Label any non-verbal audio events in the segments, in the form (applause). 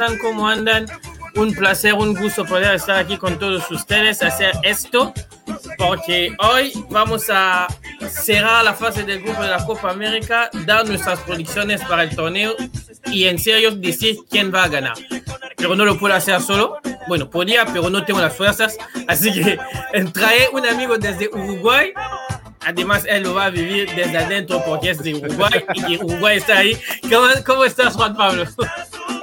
están? ¿Cómo andan? Un placer, un gusto poder estar aquí con todos ustedes, hacer esto, porque hoy vamos a cerrar la fase del grupo de la Copa América, dar nuestras predicciones para el torneo y en serio decir quién va a ganar. Pero no lo puedo hacer solo. Bueno, podría, pero no tengo las fuerzas. Así que (laughs) trae un amigo desde Uruguay Además, él lo va a vivir desde adentro porque es de Uruguay y Uruguay está ahí. ¿Cómo, cómo estás, Juan Pablo? (laughs)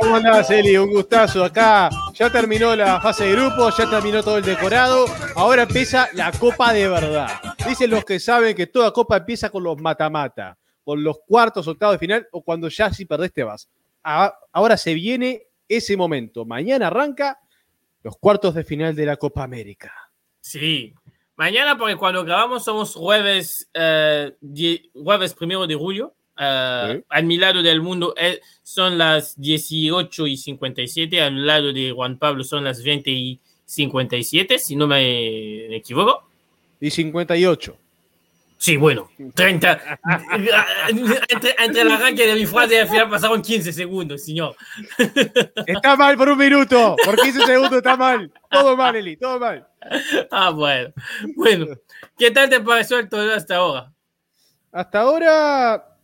¿Cómo andás, Eli? Un gustazo. Acá ya terminó la fase de grupo, ya terminó todo el decorado. Ahora empieza la copa de verdad. Dicen los que saben que toda copa empieza con los mata-mata, con los cuartos, octavos de final o cuando ya si perdés te vas. Ahora se viene ese momento. Mañana arranca los cuartos de final de la Copa América. Sí, Mañana, porque cuando grabamos somos jueves, eh, jueves primero de julio. Uh, Al mi lado del mundo eh, son las 18 y 57, al lado de Juan Pablo son las 20 y 57, si no me equivoco. Y 58. Sí, bueno, 30. entre, entre, el arranque de mi frase y al final pasaron 15 segundos, señor. Está mal por un minuto, por 15 segundos está mal. Todo mal, Eli, todo mal. Ah, bueno. Bueno, ¿qué tal te pareció el torneo hasta ahora? Hasta ahora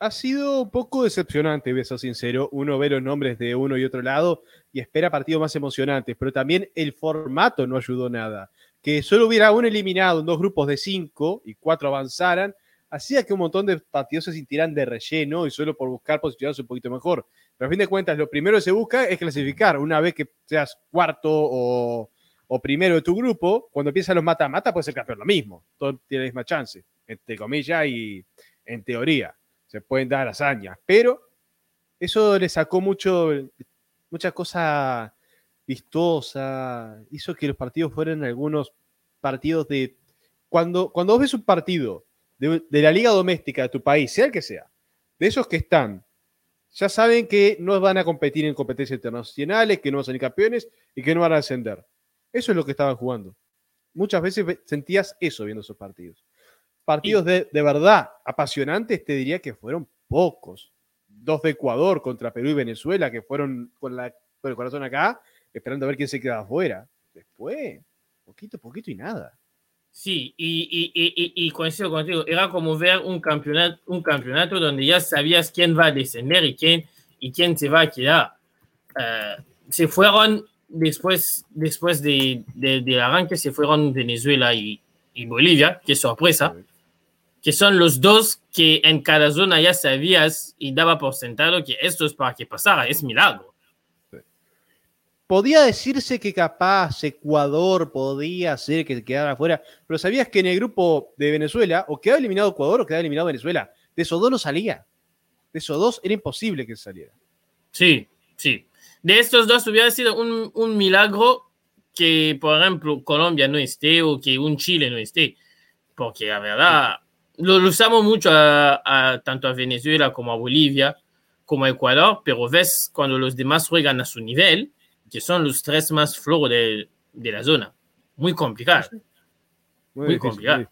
ha sido un poco decepcionante, voy a ser sincero. Uno ve los nombres de uno y otro lado y espera partidos más emocionantes, pero también el formato no ayudó nada que solo hubiera un eliminado en dos grupos de cinco y cuatro avanzaran, hacía que un montón de partidos se sintieran de relleno y solo por buscar posicionarse un poquito mejor. Pero a fin de cuentas, lo primero que se busca es clasificar. Una vez que seas cuarto o, primero de tu grupo, cuando empiezan los mata-mata, puede ser campeón lo mismo. Todo tiene la misma chance, entre comillas y en teoría. Se pueden dar hazañas, pero eso le sacó mucho, muchas cosas vistosa, hizo que los partidos fueran algunos partidos de... Cuando, cuando vos ves un partido de, la liga doméstica de tu país, sea el que sea, de esos que están, ya saben que no van a competir en competencias internacionales, que no van a ser campeones y que no van a ascender. Eso es lo que estaban jugando. Muchas veces sentías eso viendo esos partidos. Partidos de, de verdad apasionantes, te diría que fueron pocos. Dos de Ecuador contra Perú y Venezuela, que fueron con, la, con el corazón acá, esperando a ver quién se queda afuera. Después, poquito, poquito y nada. Sí, y, y, y, y, coincido contigo, era como ver un campeonato, un campeonato donde ya sabías quién va a descender y quién, y quién se va a quedar. Uh, se fueron después, después de, de, del arranque, se fueron Venezuela y, y Bolivia, qué sorpresa, que son los dos que en cada zona ya sabías y daba por sentado que esto es para que pasara, es milagro podía decirse que capaz Ecuador podía ser que quedara afuera, pero sabías que en el grupo de Venezuela o quedaba eliminado Ecuador o quedaba eliminado Venezuela. De esos dos no salía. De esos dos era imposible que saliera. Sí, sí. De estos dos hubiera sido un, milagro que, por ejemplo, Colombia no esté o que un Chile no esté. Porque la verdad, lo, usamos mucho a, tanto a Venezuela como a Bolivia, como a Ecuador, pero ves cuando los demás juegan a su nivel, que son los tres más flojos de, de la zona. Muy complicado. Muy, complicado.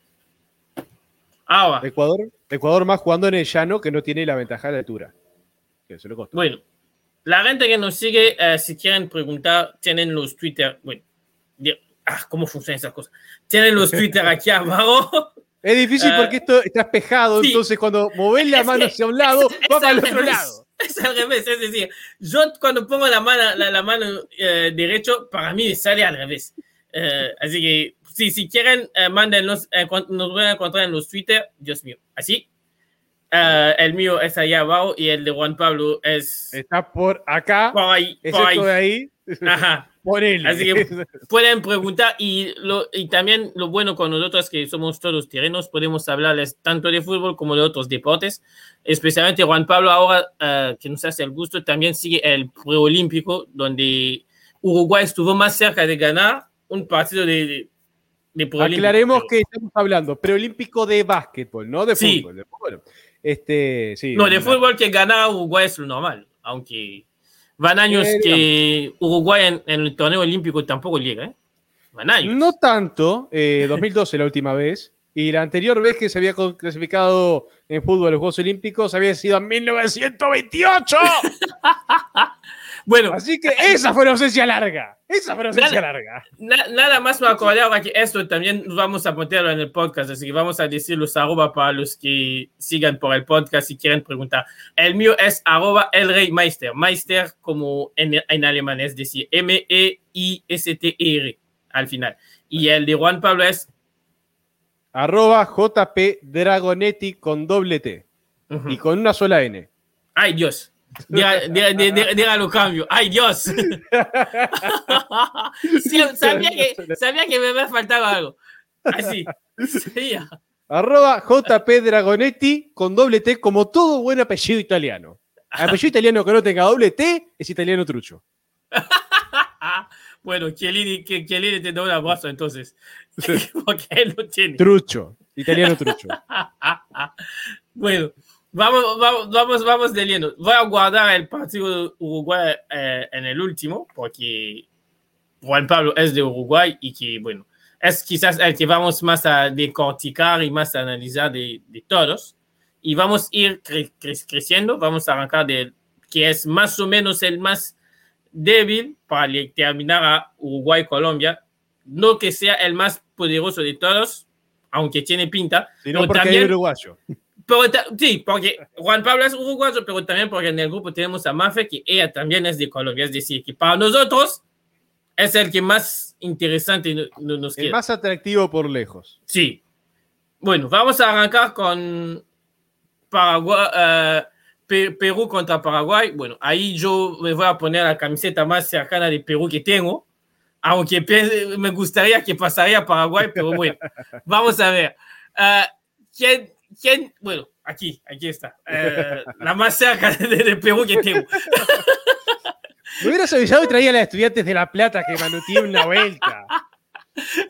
Ahora. Ecuador, Ecuador más jugando en el llano que no tiene la ventaja de altura. bueno, la gente que nos sigue, eh, si quieren preguntar, tienen los Twitter. Bueno, ah, ¿cómo funcionan esas cosas? Tienen los (laughs) Twitter aquí abajo. Es difícil porque eh, esto está espejado, entonces cuando moves la mano hacia un lado, va para el otro lado. Es al revés, es decir, yo cuando pongo la mano, la, mano eh, derecho, para mí sale al revés. Eh, así que, sí, si quieren, eh, mándenos, nos van a encontrar en los Twitter, Dios mío, así. el mío es allá abajo y el de Juan Pablo es... Está por acá. Por ahí. Por ahí. de ahí. Ajá. Así que (laughs) pueden preguntar y, lo, y también lo bueno con nosotros que somos todos terrenos, podemos hablarles tanto de fútbol como de otros deportes, especialmente Juan Pablo ahora uh, que nos hace el gusto, también sigue el preolímpico donde Uruguay estuvo más cerca de ganar un partido de, de, preolímpico. Aclaremos que estamos hablando preolímpico de básquetbol, no de fútbol. De fútbol. Este, sí, no, de fútbol que gana Uruguay es lo normal, aunque Van años que Uruguay en, el torneo olímpico tampoco llega, ¿eh? Van años. No tanto, 2012 eh, la última vez, Y la anterior vez que se había clasificado en fútbol a los Juegos Olímpicos había sido en 1928. (laughs) Bueno, Así que esa fue la ausencia larga. Esa fue la ausencia Nada. larga. na- nada más me acordaba que esto también vamos a ponerlo en el podcast, así que vamos a decir los arroba para los que sigan por el podcast y quieren preguntar. El mío es arroba el rey Meister, Meister como en, en alemán, es decir, M-E-I-S-T-E-R al final. Y el de Juan Pablo es Arroba JP Dragonetti con doble T y con una sola N. Ay Dios. Diga- diga- diga- Dígalo cambio. ¡Ay, Dios! (laughs) Sí, sabía, que, sabía que me había faltado algo. Así. Sí, ya. Arroba JP Dragonetti con doble T como todo buen apellido italiano. Apellido italiano que no tenga doble T es italiano trucho. (laughs) Bueno, Chiellini, que Chiellini te da un abrazo entonces. (laughs) Porque él lo tiene. Trucho. Italiano trucho. bueno, vamos, vamos, vamos, vamos de lleno. Voy a guardar el partido de Uruguay eh, en el último, porque Juan Pablo es de Uruguay y que, bueno, es quizás el que vamos más a decorticar y más a analizar de, de todos. Y vamos a ir cre- cre- creciendo, vamos a arrancar del que es más o menos el más débil para terminar a Uruguay-Colombia. No que sea el más poderoso de todos, aunque tiene pinta, Sino pero porque hay también, uruguayo. Pero sí, porque Juan Pablo es uruguayo, pero también porque en el grupo tenemos a Mafe, que ella también es de Colombia. Es decir, que para nosotros es el que más interesante no- no- nos El queda. más atractivo por lejos. Sí. Bueno, vamos a arrancar con Paraguay, Pe- Perú contra Paraguay. Bueno, ahí yo me voy a poner la camiseta más cercana de Perú que tengo, aunque me gustaría que pasaría Paraguay, pero bueno, (laughs) vamos a ver. Eh, ¿quién, quién? Bueno, aquí, aquí está. Eh, la más cerca de, de Perú que tengo. Me hubieras avisado y traía a las estudiantes de La Plata que Manu tiene una vuelta.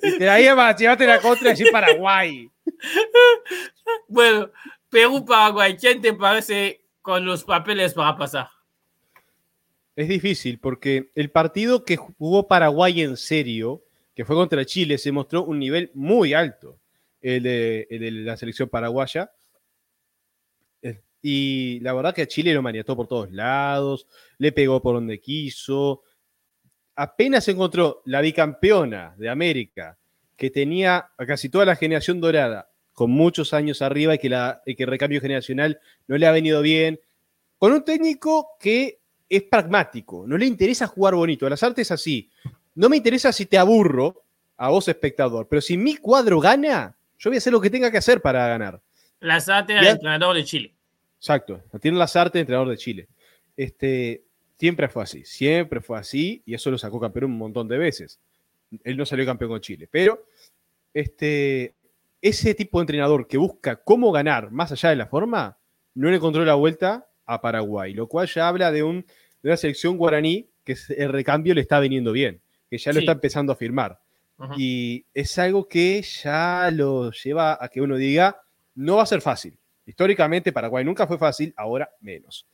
Y traía para llevarte la contra y decir Paraguay. Bueno, Perú-Paraguay, ¿quién te parece con los papeles para pasar? Es difícil porque el partido que jugó Paraguay en serio, que fue contra Chile, se mostró un nivel muy alto, el de, la selección paraguaya. Eh, Y la verdad que a Chile lo maniató por todos lados, le pegó por donde quiso. Apenas encontró la bicampeona de América, que tenía casi toda la generación dorada, con muchos años arriba y que, la, que el recambio generacional no le ha venido bien, con un técnico que es pragmático, no le interesa jugar bonito. A las artes así. No me interesa si te aburro a vos, espectador, pero si mi cuadro gana, yo voy a hacer lo que tenga que hacer para ganar. Lazate al entrenador de Chile. Exacto. Tiene Lazarte, entrenador de Chile. Este, siempre fue así, siempre fue así, y eso lo sacó campeón un montón de veces. Él no salió campeón con Chile, pero este, ese tipo de entrenador que busca cómo ganar más allá de la forma, no le encontró la vuelta a Paraguay, lo cual ya habla de, un, de una selección guaraní que el recambio le está viniendo bien, que ya lo Sí. está empezando a firmar. Y es algo que ya lo lleva a que uno diga, no va a ser fácil. Históricamente Paraguay nunca fue fácil, ahora menos.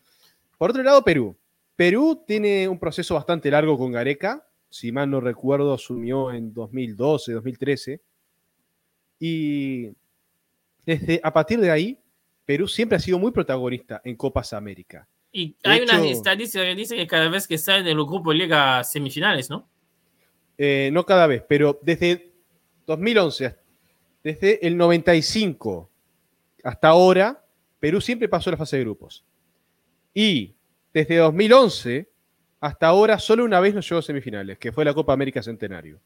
Por otro lado, Perú. Perú tiene un proceso bastante largo con Gareca. Si mal no recuerdo, asumió en 2012, 2013. Y desde a partir de ahí, Perú siempre ha sido muy protagonista en Copas América. Y hay hecho- estadística que dice que cada vez que sale de los grupos llega a semifinales, ¿no? Eh, no cada vez, pero desde 2011, desde el 95 hasta ahora, Perú siempre pasó la fase de grupos. Y desde 2011 hasta ahora, solo una vez nos llegó a semifinales, que fue la Copa América Centenario.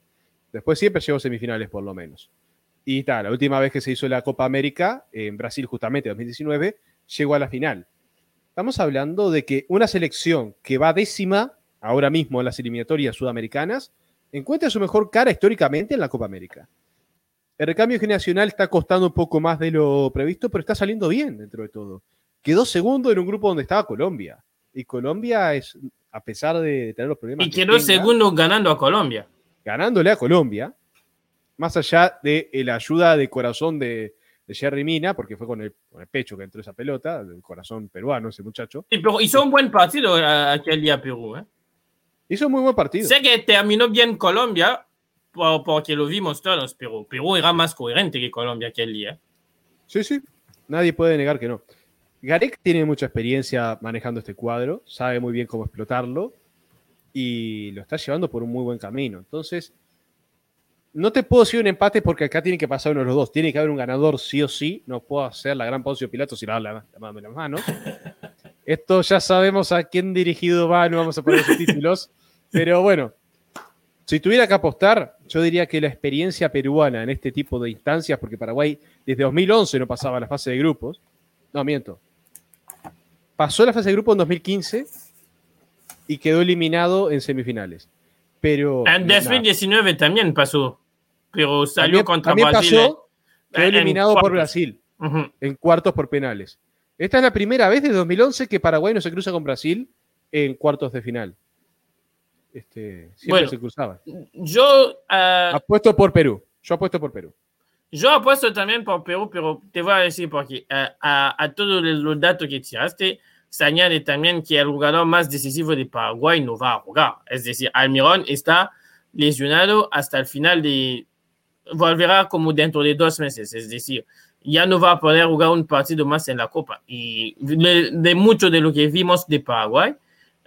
Después siempre llegó a semifinales, por lo menos. Y tal, la última vez que se hizo la Copa América, en Brasil justamente, 2019, llegó a la final. Estamos hablando de que una selección que va décima ahora mismo en las eliminatorias sudamericanas, encuentra su mejor cara históricamente en la Copa América. El recambio generacional está costando un poco más de lo previsto, pero está saliendo bien dentro de todo. Quedó segundo en un grupo donde estaba Colombia. Y Colombia es, a pesar de tener los problemas. Y que quedó tenga, segundo ganando a Colombia. Ganándole a Colombia, más allá de la ayuda de corazón de, de Jerry Mina, porque fue con el, con el pecho que entró esa pelota, el corazón peruano ese muchacho. Sí, pero hizo un buen partido eh, aquel día Perú. ¿eh? Hizo un muy buen partido. Sé que terminó bien Colombia, porque lo vimos todos, pero Perú era más coherente que Colombia aquel día. Sí, sí, nadie puede negar que no. Garek tiene mucha experiencia manejando este cuadro, sabe muy bien cómo explotarlo y lo está llevando por un muy buen camino. Entonces, no te puedo decir un empate porque acá tiene que pasar uno de los dos. Tiene que haber un ganador sí o sí. No puedo hacer la gran Poncio Pilato sin darle la, la, las manos. (laughs) Esto ya sabemos a quién dirigido va, no vamos a poner sus títulos. (laughs) Pero bueno, si tuviera que apostar, yo diría que la experiencia peruana en este tipo de instancias, porque Paraguay desde 2011 no pasaba la fase de grupos. No, miento. Pasó la fase de grupos en 2015 y quedó eliminado en semifinales. Pero. En 2019 también pasó, pero salió también, contra también Brasil. pasó, quedó en eliminado por cuartos. Brasil en cuartos por penales. Esta es la primera vez desde 2011 que Paraguay no se cruza con Brasil en cuartos de final. Este, siempre Bueno. se cruzaba. Yo, ah, Apuesto por Perú. Yo apuesto por Perú. yo apuesto también por Perú, pero te voy a decir por qué. Ah, a, a todos los datos que tiraste, se añade también que el jugador más decisivo de Paraguay no va a jugar. Es decir, Almirón está lesionado hasta el final de... Volverá como dentro de dos meses. Es decir, ya no va a poder jugar un partido más en la Copa. Y de, de mucho de lo que vimos de Paraguay,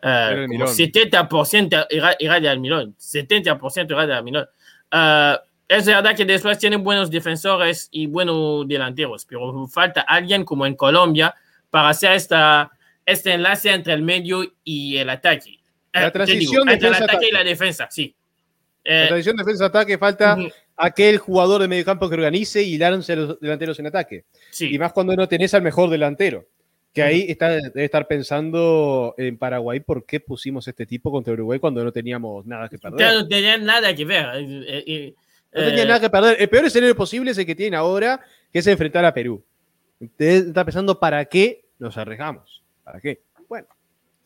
Era como Almirón. 70% era, era de Almirón. 70% era de Almirón. Ah, es verdad que después tienen buenos defensores y buenos delanteros, pero falta alguien como en Colombia para hacer esta, este enlace entre el medio y el ataque. La Eh, transición entre el defensa-ataque. ataque y la defensa, sí. La Eh, tradición defensa-ataque falta ujú, aquel jugador de mediocampo que organice y lance a los delanteros en ataque. sí. Y más cuando no tenés al mejor delantero. Que ahí está, debe estar pensando en Paraguay por qué pusimos este tipo contra Uruguay cuando no teníamos nada que perder. Ya no tenía nada que ver. eh, eh, eh, No tenía eh, nada que perder. El peor escenario posible es el que tienen ahora, que es enfrentar a Perú. Usted está pensando para qué nos arriesgamos. ¿Para qué? Bueno,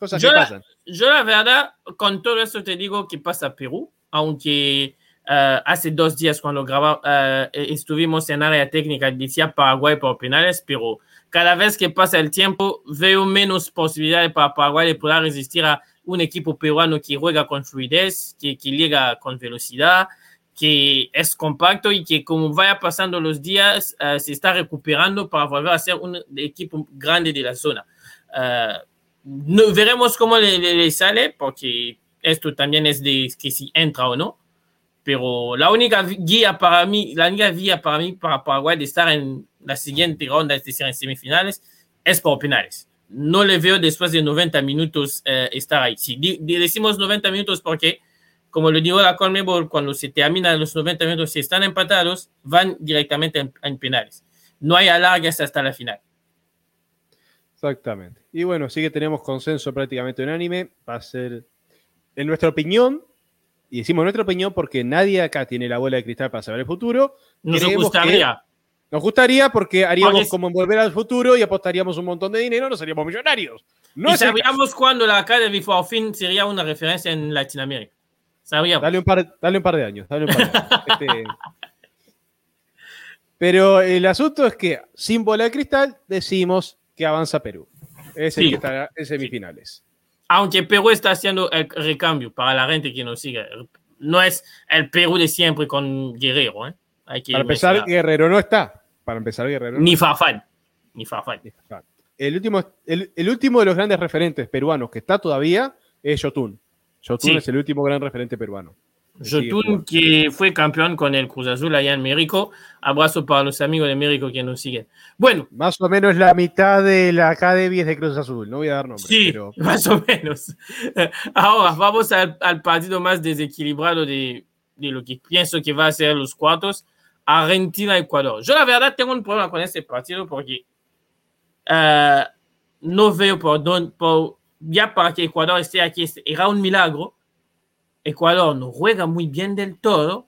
cosas Yo que la- pasan. Yo la verdad, con todo esto te digo que pasa Perú, aunque eh, hace dos días cuando graba, eh, estuvimos en área técnica decía Paraguay por penales, pero cada vez que pasa el tiempo veo menos posibilidades para Paraguay de poder resistir a un equipo peruano que juega con fluidez, que, que llega con velocidad, que es compacto y que como vaya pasando los días eh, se está recuperando para volver a ser un equipo grande de la zona. No, veremos cómo le, le- le sale, porque esto también es de que si entra o no. Pero la única guía para mí, la única vía para mí, para Paraguay, de estar en la siguiente ronda, es decir, en semifinales, es por penales. No le veo después de 90 minutos eh, estar ahí. Si di- decimos 90 minutos porque, como lo digo la Conmebol, cuando se terminan los 90 minutos, si están empatados, van directamente en, en penales. No hay alargas hasta la final. Exactamente. Y bueno, sí que tenemos consenso prácticamente unánime. Va a ser, en nuestra opinión, y decimos nuestra opinión porque nadie acá tiene la bola de cristal para saber el futuro. Nos gustaría. Nos gustaría porque haríamos Porque- como en volver al futuro y apostaríamos un montón de dinero, nos haríamos millonarios. No y es sabíamos cuando la Academy por fin sería una referencia en Latinoamérica. Sabíamos. Dale un par, dale un par de años. dale un par de años. (laughs) Este- Pero el asunto es que sin bola de cristal decimos que avanza Perú. Es el Sí. que estará en semifinales. Aunque Perú está haciendo el recambio para la gente que nos sigue. No es el Perú de siempre con Guerrero. ¿eh? Hay que Para empezar. Guerrero no está. Para empezar, Guerrero no Ni Farfán. Ni Farfán. está. El último, el, el último de los grandes referentes peruanos que está todavía es Yotun. Yotun Sí. es el último gran referente peruano. Jotun, que fue campeón con el Cruz Azul allá en México. Abrazo para los amigos de México que nos siguen. Bueno, Más o menos la mitad de la Academy es de Cruz Azul. No voy a dar nombres, Sí, pero (laughs) más o menos. Ahora vamos al, al partido más desequilibrado de, de lo que pienso que va a ser los cuartos. Argentina-Ecuador. Yo la verdad tengo un problema con este partido porque eh, no veo por dónde, por, ya para que Ecuador esté aquí, era un milagro. Ecuador no juega muy bien del todo,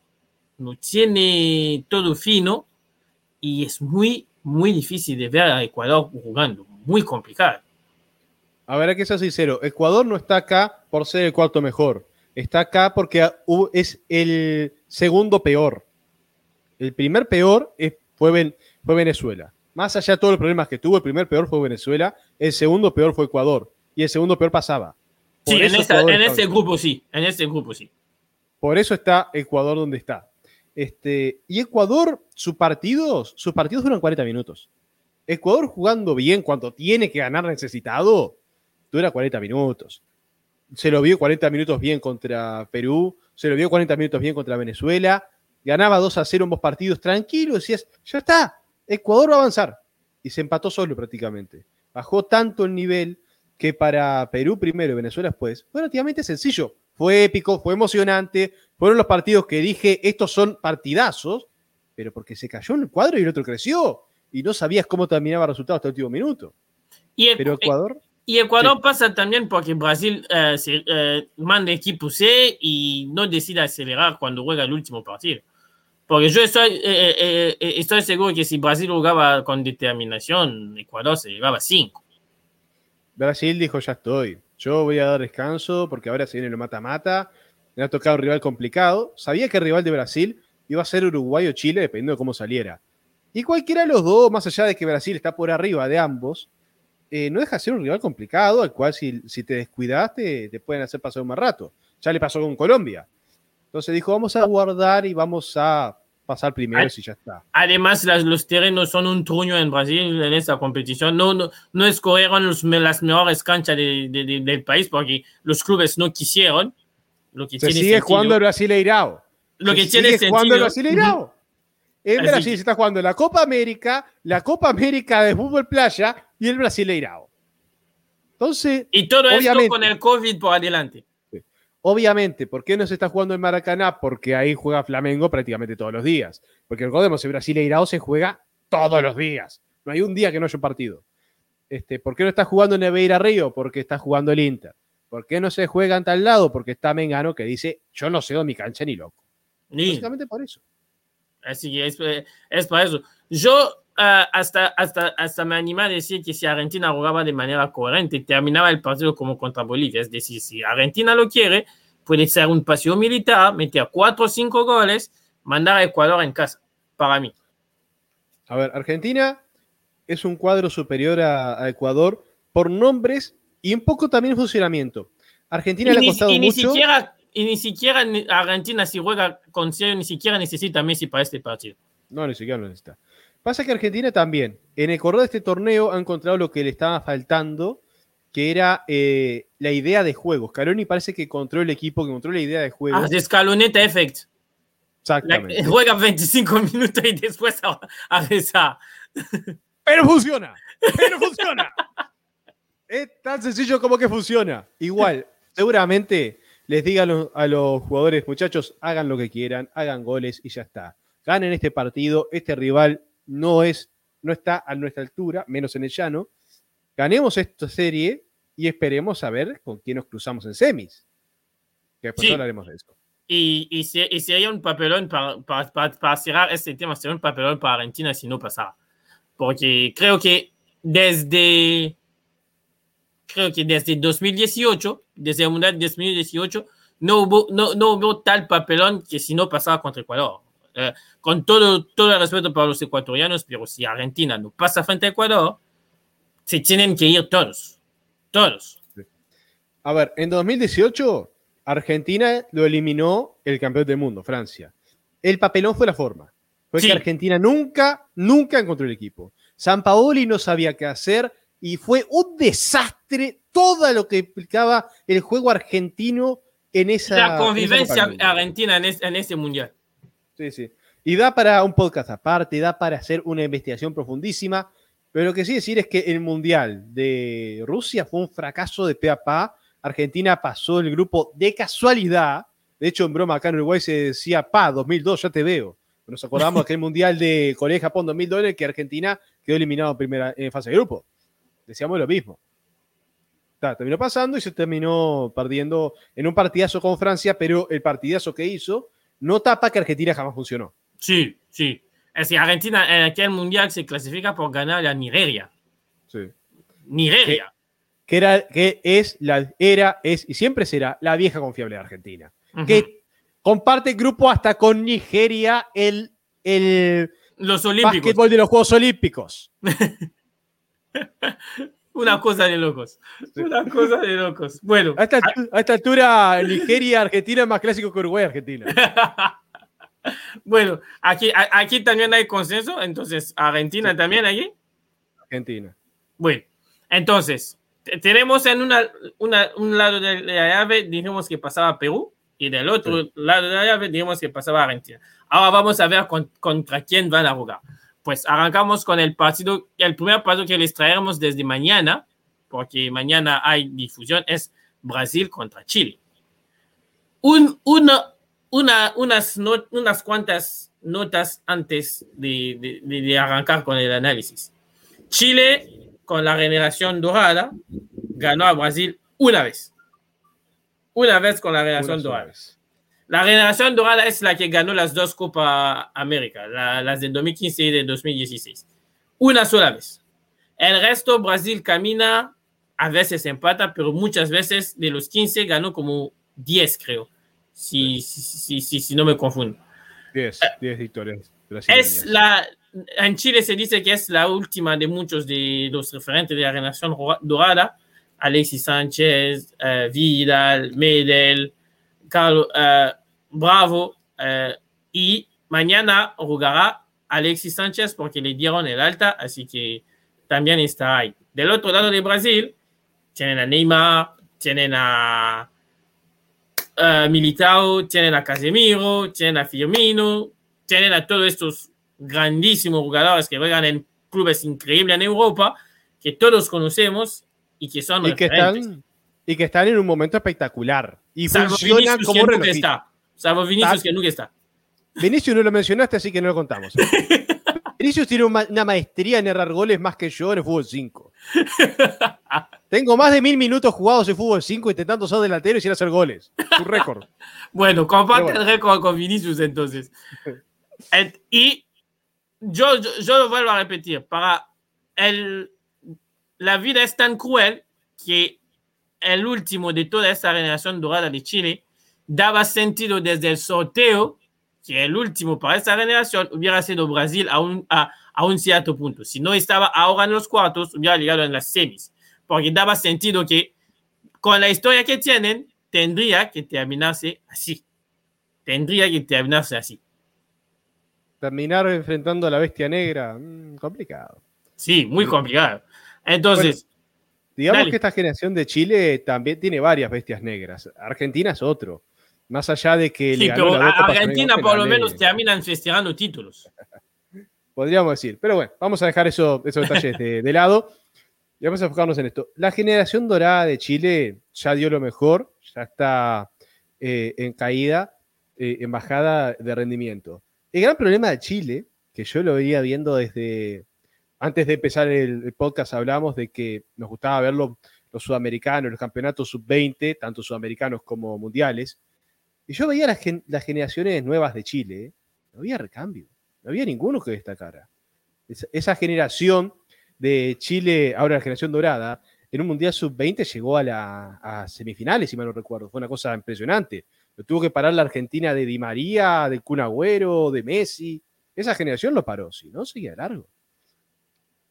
no tiene todo fino y es muy, muy difícil de ver a Ecuador jugando, muy complicado. A ver, hay que ser sincero. Ecuador no está acá por ser el cuarto mejor. Está acá porque es el segundo peor. El primer peor fue, fue Venezuela. Más allá de todos los problemas que tuvo, el primer peor fue Venezuela. El segundo peor fue Ecuador. Y el segundo peor pasaba. Por Sí, en, este donde- grupo sí, en este grupo sí. Por eso está Ecuador donde está. Este, y Ecuador, sus partidos, sus partidos duran 40 minutos. Ecuador jugando bien cuando tiene que ganar necesitado, dura 40 minutos. Se lo vio 40 minutos bien contra Perú, se lo vio 40 minutos bien contra Venezuela, ganaba 2 a 0 en dos partidos, tranquilo, decías, ya está, Ecuador va a avanzar. Y se empató solo prácticamente. Bajó tanto el nivel que para Perú primero y Venezuela después fue relativamente sencillo. Fue épico, fue emocionante, fueron los partidos que dije, estos son partidazos, pero porque se cayó en el cuadro y el otro creció. Y no sabías cómo terminaba el resultado hasta el último minuto. Y pero Ecuador... Y Ecuador sí. pasa también porque Brasil eh, se, eh, manda equipo C y no decide acelerar cuando juega el último partido. Porque yo estoy, eh, eh, eh, estoy seguro que si Brasil jugaba con determinación, Ecuador se llevaba 5. Brasil dijo, ya estoy. Yo voy a dar descanso porque ahora se viene el mata-mata. Me ha tocado un rival complicado. Sabía que el rival de Brasil iba a ser Uruguay o Chile, dependiendo de cómo saliera. Y cualquiera de los dos, más allá de que Brasil está por arriba de ambos, eh, no deja de ser un rival complicado, al cual si, si te descuidaste te pueden hacer pasar un mal rato. Ya le pasó con Colombia. Entonces dijo, vamos a guardar y vamos a pasar primero si ya está. Además, las, los terrenos son un truño en Brasil en esta competición. No, no, no escogieron los, las mejores canchas de, de, de, del país porque los clubes no quisieron. Lo que Se tiene sigue sentido. jugando el Brasileirao. Lo que Se tiene sigue sentido. jugando el Brasileirao. En Así Brasil que- se está jugando la Copa América, la Copa América de fútbol playa y el Brasileirao. Entonces, Y todo Obviamente. esto con el COVID por adelante. Obviamente, ¿por qué no se está jugando en Maracaná? Porque ahí juega Flamengo prácticamente todos los días. Porque recordemos, el Brasileirao se juega todos los días. No hay un día que no haya un partido. Este, ¿Por qué no está jugando en Neveira Río? Porque está jugando el Inter. ¿Por qué no se juega en tal lado? Porque está Mengano que dice, yo no cedo mi cancha ni loco. Sí. Básicamente por eso. Así que es, es para eso. Yo ah, hasta, hasta, hasta me anima a decir que si Argentina jugaba de manera coherente, terminaba el partido como contra Bolivia. Es decir, si Argentina lo quiere, puede ser un paseo militar, meter cuatro o cinco goles, mandar a Ecuador en casa, para mí. A ver, Argentina es un cuadro superior a, a Ecuador por nombres y un poco también funcionamiento. Argentina Y le ha costado y ni mucho. siquiera, y ni siquiera Argentina, si juega con serio, ni siquiera necesita a Messi para este partido. No, ni siquiera lo necesita. Pasa que Argentina también, en el correr de este torneo, ha encontrado lo que le estaba faltando, que era eh, la idea de juego. Scaloni parece que encontró el equipo, que encontró la idea de juego. Ah, de escaloneta effect. La- Exactamente. juega 25 minutos y después a, a rezar. Pero funciona. Pero funciona. es tan sencillo como que funciona. Igual, seguramente les diga a los, a los jugadores, muchachos, hagan lo que quieran, hagan goles y ya está. Ganen este partido. Este rival no es, no está a nuestra altura, menos en el llano. Ganemos esta serie y esperemos a ver con quién nos cruzamos en semis. Que después Sí. hablaremos de eso. Y, y, se- y sería un papelón para, para, para, para cerrar este tema, sería un papelón para Argentina si no pasara. Porque creo que desde, creo que desde 2018, desde el Mundial 2018, no hubo, no, no hubo tal papelón que si no pasaba contra Ecuador. Eh, con todo, todo el respeto para los ecuatorianos, pero si Argentina no pasa frente a Ecuador, se tienen que ir todos. Todos. A ver, en 2018, Argentina lo eliminó el campeón del mundo, Francia. El papelón fue la forma. Fue Sí. que Argentina nunca, nunca encontró el equipo. San Paoli no sabía qué hacer y fue un desastre todo lo que implicaba el juego argentino en esa. La convivencia argentina en, es- en este mundial. Sí, sí. Y da para un podcast aparte, da para hacer una investigación profundísima. Pero lo que sí decir es que el Mundial de Rusia fue un fracaso de pe a pa. Argentina pasó el grupo de casualidad. De hecho, en broma acá en Uruguay se decía, pa, 2002, ya te veo. Nos acordamos de aquel Mundial de Corea-Japón 2002 en el que Argentina quedó eliminado en, primera, en fase de grupo. Decíamos lo mismo. Terminó pasando y se terminó perdiendo en un partidazo con Francia, pero el partidazo que hizo no tapa que Argentina jamás funcionó. Sí, sí. Es que Argentina en aquel mundial se clasifica por ganar a Nigeria. Sí. Nigeria. Que, era, que es la, era, es y siempre será la vieja confiable de Argentina. Que comparte grupo hasta con Nigeria el, el Los olímpicos. básquetbol de los Juegos Olímpicos. (laughs) Una cosa de locos. Una cosa de locos. Bueno. A esta, a esta altura, Nigeria, Argentina es más clásico que Uruguay, Argentina. (laughs) bueno, aquí, aquí también hay consenso, entonces Argentina también allí. Argentina. Bueno, entonces, tenemos en una, un lado de la llave, dijimos que pasaba Perú, y del otro lado de la llave, dijimos que pasaba Argentina. Ahora vamos a ver contra quién van a jugar. Pues arrancamos con el partido, el primer partido que les traeremos desde mañana, porque mañana hay difusión, es Brasil contra Chile. Un, una, una, unas, unas cuantas notas antes de, de, de, arrancar con el análisis. Chile, con la generación dorada, ganó a Brasil una vez. Una vez con la generación dorada. La generación dorada es la que ganó las dos Copas América, las de 2015 y de 2016. Una sola vez. El resto, Brasil camina, a veces empata, pero muchas veces de los 15 ganó como 10, creo si, si, si, si no me confundo. 10, 10 victorias. Es la, en Chile se dice que es la última de muchos de los referentes de la generación dorada. Alexis Sánchez, uh, Vidal, Medel, Carlos uh, Bravo. Uh, y mañana jugará Alexis Sánchez porque le dieron el alta, así que también está ahí. Del otro lado de Brasil, tienen a Neymar, tienen a uh, Militao, tienen a Casemiro, tienen a Firmino, tienen a todos estos grandísimos jugadores que juegan en clubes increíbles en Europa, que todos conocemos y que son y que están y que están en un momento espectacular y Salvo funcionan Vinicius como que nunca está. Salvo Vinicius Está- que nunca está. Vinicius no lo mencionaste, así que no lo contamos. (laughs) Vinicius tiene una maestría en errar goles más que yo en el fútbol 5. (laughs) Tengo más de mil minutos jugados en fútbol 5 intentando ser delantero y sin hacer goles. Su récord. (laughs) Bueno, comparte bueno. el récord con Vinicius entonces. Y yo, yo, yo lo vuelvo a repetir, para el, la vida es tan cruel que el último de toda esta generación dorada de Chile daba sentido desde el sorteo que el último para esta generación hubiera sido Brasil a un, a, a un cierto punto. Si no estaba ahora en los cuartos, hubiera llegado en las semis, porque daba sentido que con la historia que tienen, tendría que terminarse así. Tendría que terminarse así. Terminar enfrentando a la bestia negra, mm, complicado. Sí, muy complicado. Entonces, Digamos Dale. que esta generación de Chile también tiene varias bestias negras. Argentina es otro. Más allá de que le sí, ganó pero dos a- Argentina por lo menos terminan festejando títulos. (laughs) Podríamos decir. Pero bueno, vamos a dejar eso, esos detalles de, de lado y vamos a enfocarnos en esto. La generación dorada de Chile ya dio lo mejor, ya está eh, en caída, eh, en bajada de rendimiento. El gran problema de Chile, que yo lo venía viendo desde antes de empezar el, el podcast, hablamos de que nos gustaba ver los, sudamericanos, los campeonatos sub-20, tanto sudamericanos como mundiales. Y yo veía las, gen- las generaciones nuevas de Chile, ¿eh? no había recambio. No había ninguno que destacara. Esa, esa generación de Chile, ahora la generación dorada, en un Mundial Sub-20 llegó a, la, a semifinales, si mal no recuerdo. Fue una cosa impresionante. Lo tuvo que parar la Argentina de Di María, de Kun Agüero, de Messi. Esa generación lo paró, si no, seguía largo.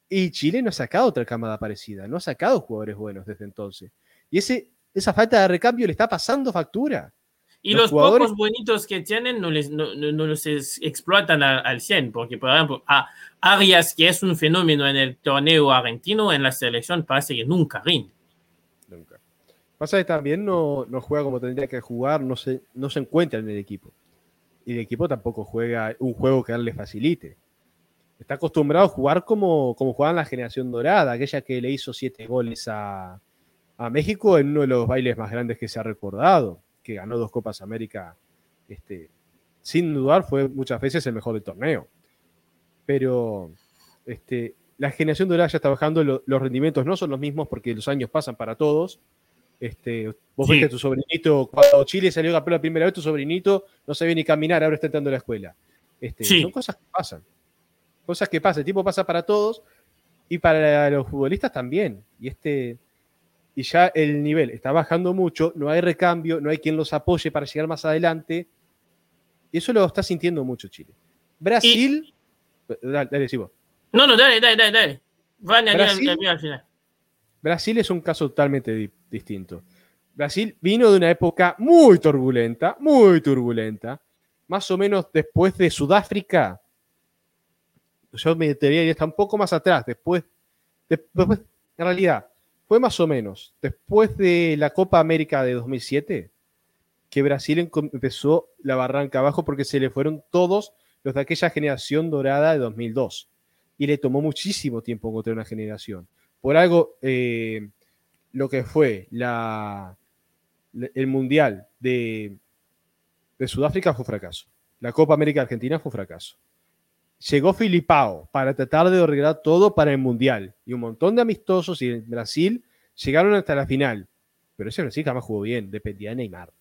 Y Chile no ha sacado otra camada parecida, no ha sacado jugadores buenos desde entonces. Y ese, esa falta de recambio le está pasando factura. Y Los los, jugadores- pocos bonitos que tienen no, les, no, no- no los explotan a- al 100, porque por ejemplo, a Arias, que es un fenómeno en el torneo argentino, en la selección parece que nunca rinde. Nunca. Pasa que también no, no juega como tendría que jugar, no se, no se encuentra en el equipo. Y el equipo tampoco juega un juego que a él le facilite. Está acostumbrado a jugar como, como jugaba en la generación dorada, aquella que le hizo siete goles a, a México en uno de los bailes más grandes que se ha recordado, que ganó dos Copas América. Este, sin dudar, fue muchas veces el mejor del torneo. Pero este, la generación dorada ya está bajando, lo- los rendimientos no son los mismos porque los años pasan para todos. Este, vos Sí. ves que tu sobrinito, cuando Chile salió campeón la primera vez, tu sobrinito no sabía ni caminar, ahora está entrando a la escuela. Este, Sí. Son cosas que pasan. Cosas que pasan. El tiempo pasa para todos y para los futbolistas también. Y este y ya el nivel está bajando mucho, no hay recambio, no hay quien los apoye para llegar más adelante. Y eso lo está sintiendo mucho Chile. Brasil. Dale, dale, sí, vos. No, no, dale, dale, dale, dale. Van a Brasil- al- al final. Brasil es un caso totalmente di- distinto. Brasil vino de una época muy turbulenta, muy turbulenta, más o menos después de Sudáfrica, yo me metería está un poco más atrás, después, después, en realidad, fue más o menos después de la Copa América de 2007 que Brasil empezó la barranca abajo porque se le fueron todos los de aquella generación dorada de 2002. Y le tomó muchísimo tiempo encontrar una generación. Por algo, eh, lo que fue el Mundial de, Sudáfrica fue fracaso. La Copa América Argentina fue un fracaso. Llegó Filipao para tratar de arreglar todo para el Mundial. Y un montón de amistosos y en Brasil llegaron hasta la final. Pero ese Brasil jamás jugó bien, dependía de Neymar.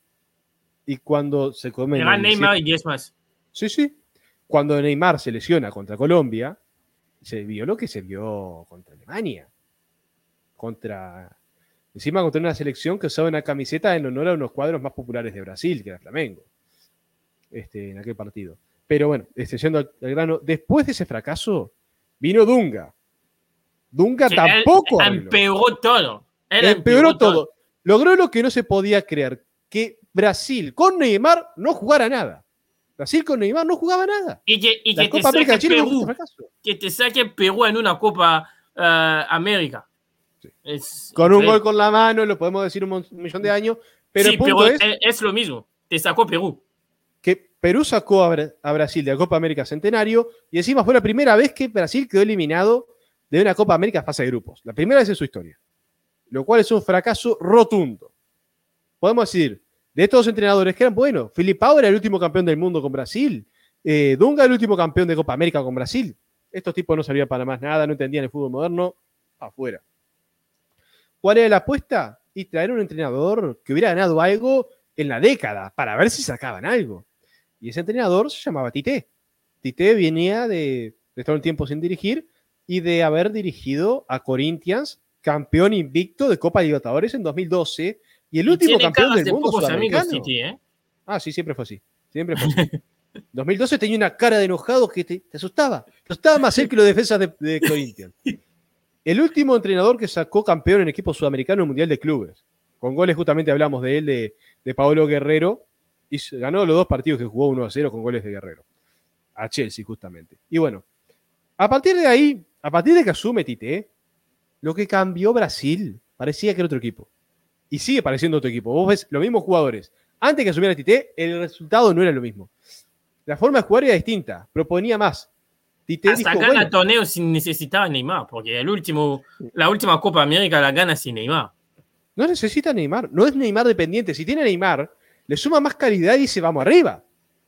Y cuando se come. Neymar y es más. Sí, sí. Cuando Neymar se lesiona contra Colombia, se vio lo que se vio contra Alemania. Contra. Encima contra una selección que usaba una camiseta en honor a unos cuadros más populares de Brasil, que era Flamengo. Este, en aquel partido. Pero bueno, yendo al, grano, después de ese fracaso, vino Dunga. Dunga tampoco. empeoró todo. empeoró, todo. Logró lo que no se podía creer, que Brasil con Neymar no jugara nada. Brasil con Neymar no jugaba nada. Y que, y que te saque Perú, que te saque Perú en una Copa uh, América. Es con un gol con la mano, lo podemos decir un, millón de años, pero, el punto es, es, lo mismo. Te sacó Perú. Perú sacó a, a, Brasil de la Copa América Centenario y encima fue la primera vez que Brasil quedó eliminado de una Copa América fase de grupos. La primera vez en su historia. Lo cual es un fracaso rotundo. Podemos decir, de estos dos entrenadores que eran buenos. Filipao era el último campeón del mundo con Brasil. Eh, Dunga el último campeón de Copa América con Brasil. Estos tipos no servían para más nada, no entendían el fútbol moderno. Afuera. ¿Cuál era la apuesta? Y traer un entrenador que hubiera ganado algo en la década para ver si sacaban algo. Y ese entrenador se llamaba Tite. Tite venía de, de estar un tiempo sin dirigir y de haber dirigido a Corinthians, campeón invicto de Copa Libertadores en 2012 y el último campeón del mundo sudamericano. ¿eh? Ah, sí, siempre fue así. Siempre fue así. (laughs) 2012 tenía una cara de enojado que te, asustaba. Estaba más cerca que los defensas de, de Corinthians. El último entrenador que sacó campeón en equipo sudamericano en Mundial de Clubes. Con goles, justamente hablamos de él, de, de Paolo Guerrero. Y ganó los dos partidos que jugó 1 a 0 con goles de Guerrero. A Chelsea, justamente. Y bueno, a partir de ahí, a partir de que asume Tite, lo que cambió Brasil parecía que era otro equipo y sigue pareciendo otro equipo. Vos ves los mismos jugadores. Antes que asumiera Tite, el resultado no era lo mismo. La forma de jugar era distinta, proponía más. Tite Hasta dijo, gana torneo sin necesitar Neymar, porque el último, la última Copa América la gana sin Neymar. No necesita Neymar, no es Neymar dependiente. Si tiene Neymar, le suma más calidad y se vamos arriba.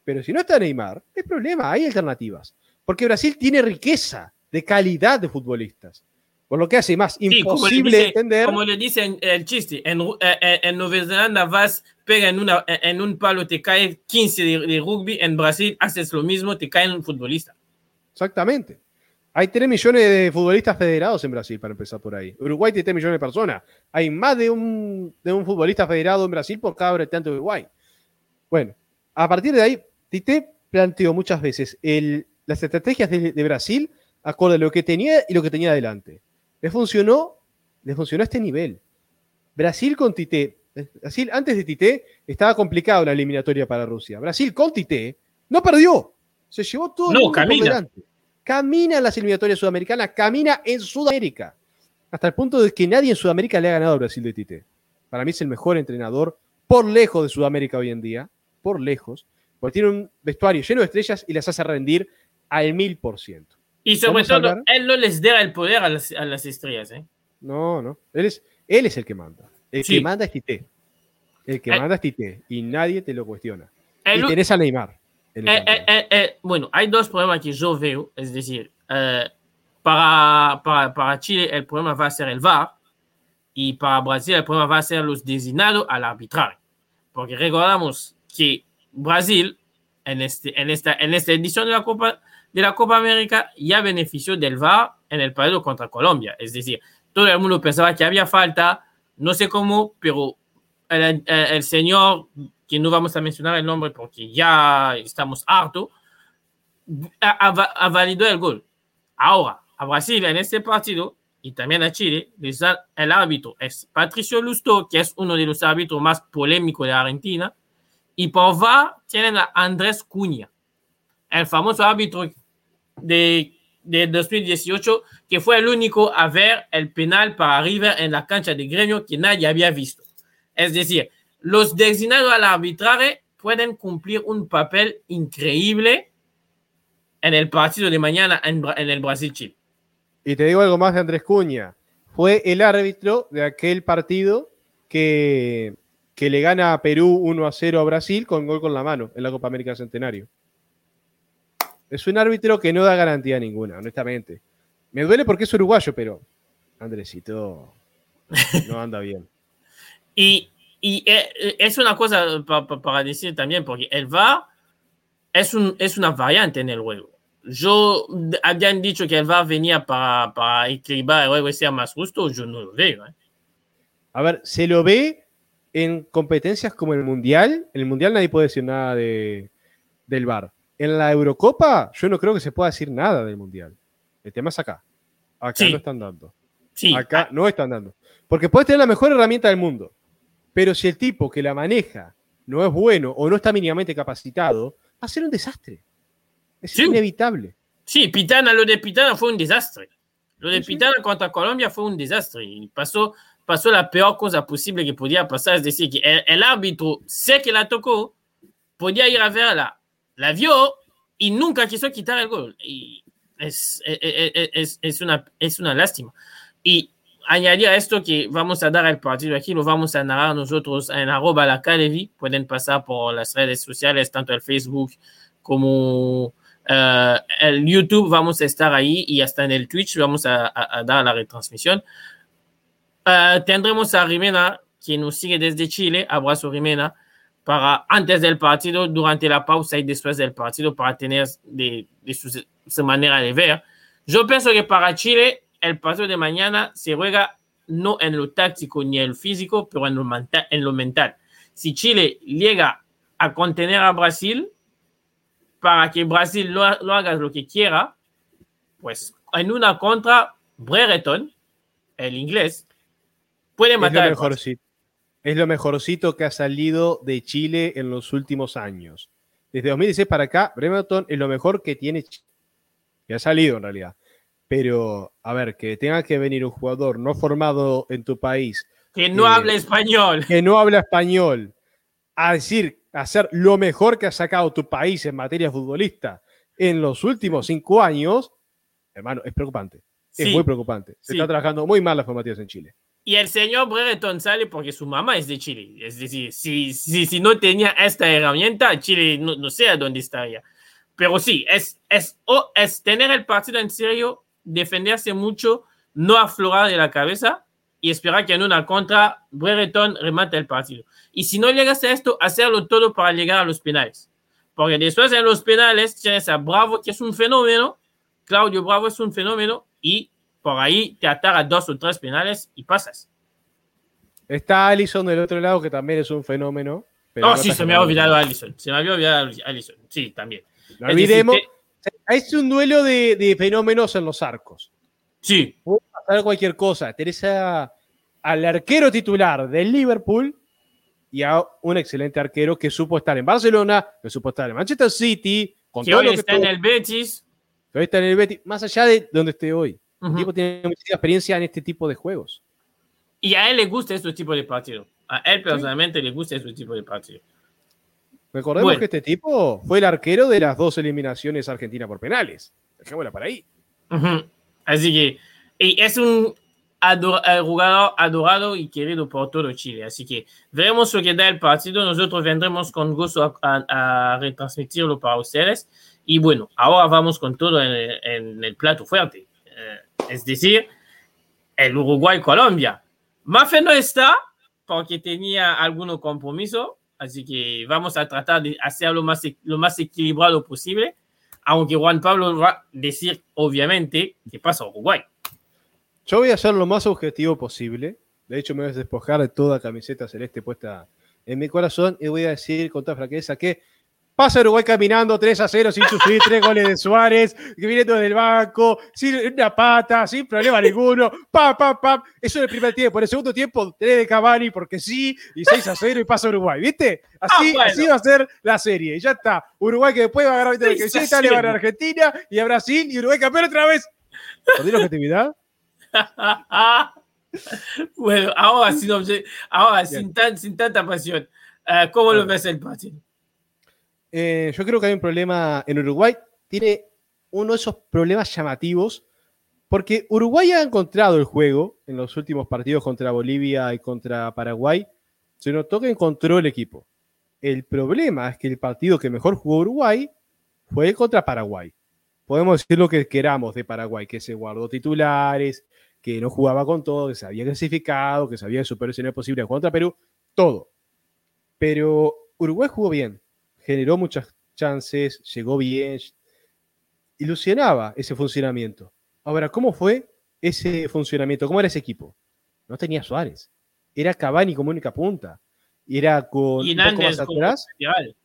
Pero si no está Neymar, es problema, hay alternativas. Porque Brasil tiene riqueza de calidad de futbolistas. Por lo que hace más imposible entender. Como le dice el chiste, en, en, en, Nueva Zelanda vas, pega en, una, en un palo, te cae 15 de, rugby, en Brasil haces lo mismo, te cae un futbolista. Exactamente. Hay 3 millones de futbolistas federados en Brasil, para empezar por ahí. Uruguay tiene 3 millones de personas. Hay más de un, de un futbolista federado en Brasil por cada habitante de Uruguay. Bueno, a partir de ahí, Tite planteó muchas veces el, las estrategias de, de Brasil acorde a lo que tenía y lo que tenía adelante le funcionó, le funcionó a este nivel. Brasil con Tite, Brasil antes de Tite estaba complicado la eliminatoria para Rusia. Brasil con Tite no perdió, se llevó todo no, camina. Camina en las eliminatorias sudamericanas, camina en Sudamérica. Hasta el punto de que nadie en Sudamérica le ha ganado a Brasil de Tite. Para mí es el mejor entrenador por lejos de Sudamérica hoy en día, por lejos, porque tiene un vestuario lleno de estrellas y las hace rendir al mil por ciento. Y sobre todo, él no les da el poder a las, a las estrellas, ¿eh? No, no. Él es, él es el que manda. El que manda es Tite. El que manda es Tite. Y nadie te lo cuestiona. y tenés a Neymar. Eh, eh, bueno, hay dos problemas que yo veo. Es decir, para, para, para, Chile el problema va a ser el VAR. Y para Brasil el problema va a ser los designados al arbitraje. Porque recordamos que Brasil, en, este, en, esta, en esta edición de la Copa de la Copa América ya benefició del VAR en el partido contra Colombia. Es decir, todo el mundo pensaba que había falta, no sé cómo, pero el, el, señor, que no vamos a mencionar el nombre porque ya estamos hartos, ha, ha, validado el gol. Ahora, a Brasil en este partido y también a Chile, el árbitro es Patricio Lusto, que es uno de los árbitros más polémicos de Argentina, Y por VAR tienen a Andrés Cuña, el famoso árbitro de, de 2018, que fue el único a ver el penal para River en la cancha de gremio que nadie había visto. Es decir, los designados al arbitraje pueden cumplir un papel increíble en el partido de mañana en, en el Brasil-Chile. Y te digo algo más de Andrés Cuña. Fue el árbitro de aquel partido que, que le gana a Perú 1 a 0 a Brasil con gol con la mano en la Copa América Centenario. Es un árbitro que no da garantía ninguna, honestamente. Me duele porque es uruguayo, pero Andresito no anda bien. (laughs) y, y, eh, es una cosa para, para decir también, porque el VAR es, un, es una variante en el juego. Yo habían dicho que el VAR venía para, para equilibrar el juego y ser más justo, yo no lo veo. ¿eh? A ver, se lo ve en competencias como el Mundial. En el Mundial nadie puede decir nada de, del VAR. En la Eurocopa, yo no creo que se pueda decir nada del Mundial. El tema es acá. Acá Sí. no están dando. Sí, Acá no están dando. Porque puedes tener la mejor herramienta del mundo. Pero si el tipo que la maneja no es bueno o no está mínimamente capacitado, va a ser un desastre. Es Sí. inevitable. Sí, Pitana, lo de Pitana fue un desastre. Lo de Sí. Pitana contra Colombia fue un desastre. Y pasó, pasó la peor cosa posible que podía pasar. Es decir, que el, el árbitro sé que la tocó, podía ir a verla, la vio y nunca quiso quitar el gol. Y es, es, es, es una, es una lástima. Y añadir esto que vamos a dar el partido aquí, lo vamos a narrar nosotros en arroba la Calevi. Pueden pasar por las redes sociales, tanto el Facebook como eh, el YouTube, vamos a estar ahí y hasta en el Twitch vamos a dar la retransmisión. Eh, tendremos a Rimena, que nos sigue desde Chile. Abrazo, Rimena, para antes del partido, durante la pausa y después del partido, para tener de, de su, su manera de ver. Yo pienso que para Chile, el partido de mañana se juega no en lo táctico ni en lo físico, pero en lo, menta- en lo mental. Si Chile llega a contener a Brasil, para que Brasil lo haga lo que quiera, pues en una contra, Brereton, el inglés, puede Es lo, matar mejorcito, es lo mejorcito que ha salido de Chile en los últimos años. Desde 2016 para acá, Bremerton es lo mejor que tiene Chile. Que ha salido en realidad. Pero, a ver, que tenga que venir un jugador no formado en tu país, que no eh, habla español. que no habla español, a decir, a hacer lo mejor que ha sacado tu país en materia futbolista en los últimos cinco años, hermano, es preocupante. Es Sí, muy preocupante. Se sí. está trabajando muy mal las formativas en Chile. Y el señor Brereton sale porque su mamá es de Chile. Es decir, si, si, si no tenía esta herramienta, Chile no, no sé a dónde estaría. Pero sí, es, es, o es tener el partido en serio, defenderse mucho, no aflorar de la cabeza y esperar que en una contra Brereton remate el partido. Y si no llegas a esto, hacerlo todo para llegar a los penales. Porque después en los penales tienes a Bravo, que es un fenómeno. Claudio Bravo es un fenómeno. Y por ahí te atar a dos o tres penales y pasas. Está Allison del otro lado, que también es un fenómeno. pero No, no sí, se me ha olvidado Allison. Se me había olvidado Allison. Sí, también. No decir, olvidemos, es un duelo de, de fenómenos en los arcos. Sí, Puede pasar cualquier cosa. Tenés a- al arquero titular del Liverpool y a un excelente arquero que supo estar en Barcelona, que supo estar en Manchester City, con que todo hoy lo que está en el Betis. que hoy está en el Betis, más allá de donde esté hoy. El Ujú. tipo tiene mucha experiencia en este tipo de juegos. Y a él le gusta este tipo de partido. A él personalmente le gusta este tipo de partido. Recordemos Bueno. que este tipo fue el arquero de las dos eliminaciones Argentina por penales. Dejémosla para ahí. Ujú. Así que y es un ador- eh, jugador adorado y querido por todo Chile. Así que veremos lo que da el partido. Nosotros vendremos con gusto a, a- a retransmitirlo para ustedes. Y bueno, ahora vamos con todo en, el- en el plato fuerte. Eh, es decir, el Uruguay-Colombia. Mafe no está porque tenía algún compromiso. Así que vamos a tratar de hacerlo más, e- lo más equilibrado posible aunque Juan Pablo va a decir, obviamente, que pasa a Uruguay. Yo voy a ser lo más objetivo posible. De hecho, me voy a despojar de toda camiseta celeste puesta en mi corazón y voy a decir con toda franqueza que Pasa Uruguay caminando 3 a 0 sin sufrir tres goles de Suárez, que viene desde el banco, sin una pata, sin problema ninguno. Pa, pa, pa. Eso en el primer tiempo. En el segundo tiempo, 3 de Cavani porque sí, y 6 a 0 y pasa Uruguay. ¿Viste? Así, Ah, bueno. así va a ser la serie. Y ya está. Uruguay que después va a le va ganar a Argentina y a Brasil y Uruguay campeón otra vez. ¿Perdí la objetividad? (laughs) bueno, ahora, sin, obje- ahora sin, tan, sin tanta pasión, eh, ¿cómo lo ves el partido? Eh, yo creo que hay un problema en Uruguay. Tiene uno de esos problemas llamativos porque Uruguay ha encontrado el juego en los últimos partidos contra Bolivia y contra Paraguay. Se notó que encontró el equipo. El problema es que el partido que mejor jugó Uruguay fue contra Paraguay. Podemos decir lo que queramos de Paraguay, que se guardó titulares, que no jugaba con todo, que se había clasificado, que sabía que superó ese no es posible contra Perú, todo. Pero Uruguay jugó bien, generó muchas chances, llegó bien, ilusionaba ese funcionamiento. Ahora, ¿cómo fue ese funcionamiento? ¿Cómo era ese equipo? No tenía Suárez. Era Cavani como única punta. Era con Y Nández como atrás, lateral.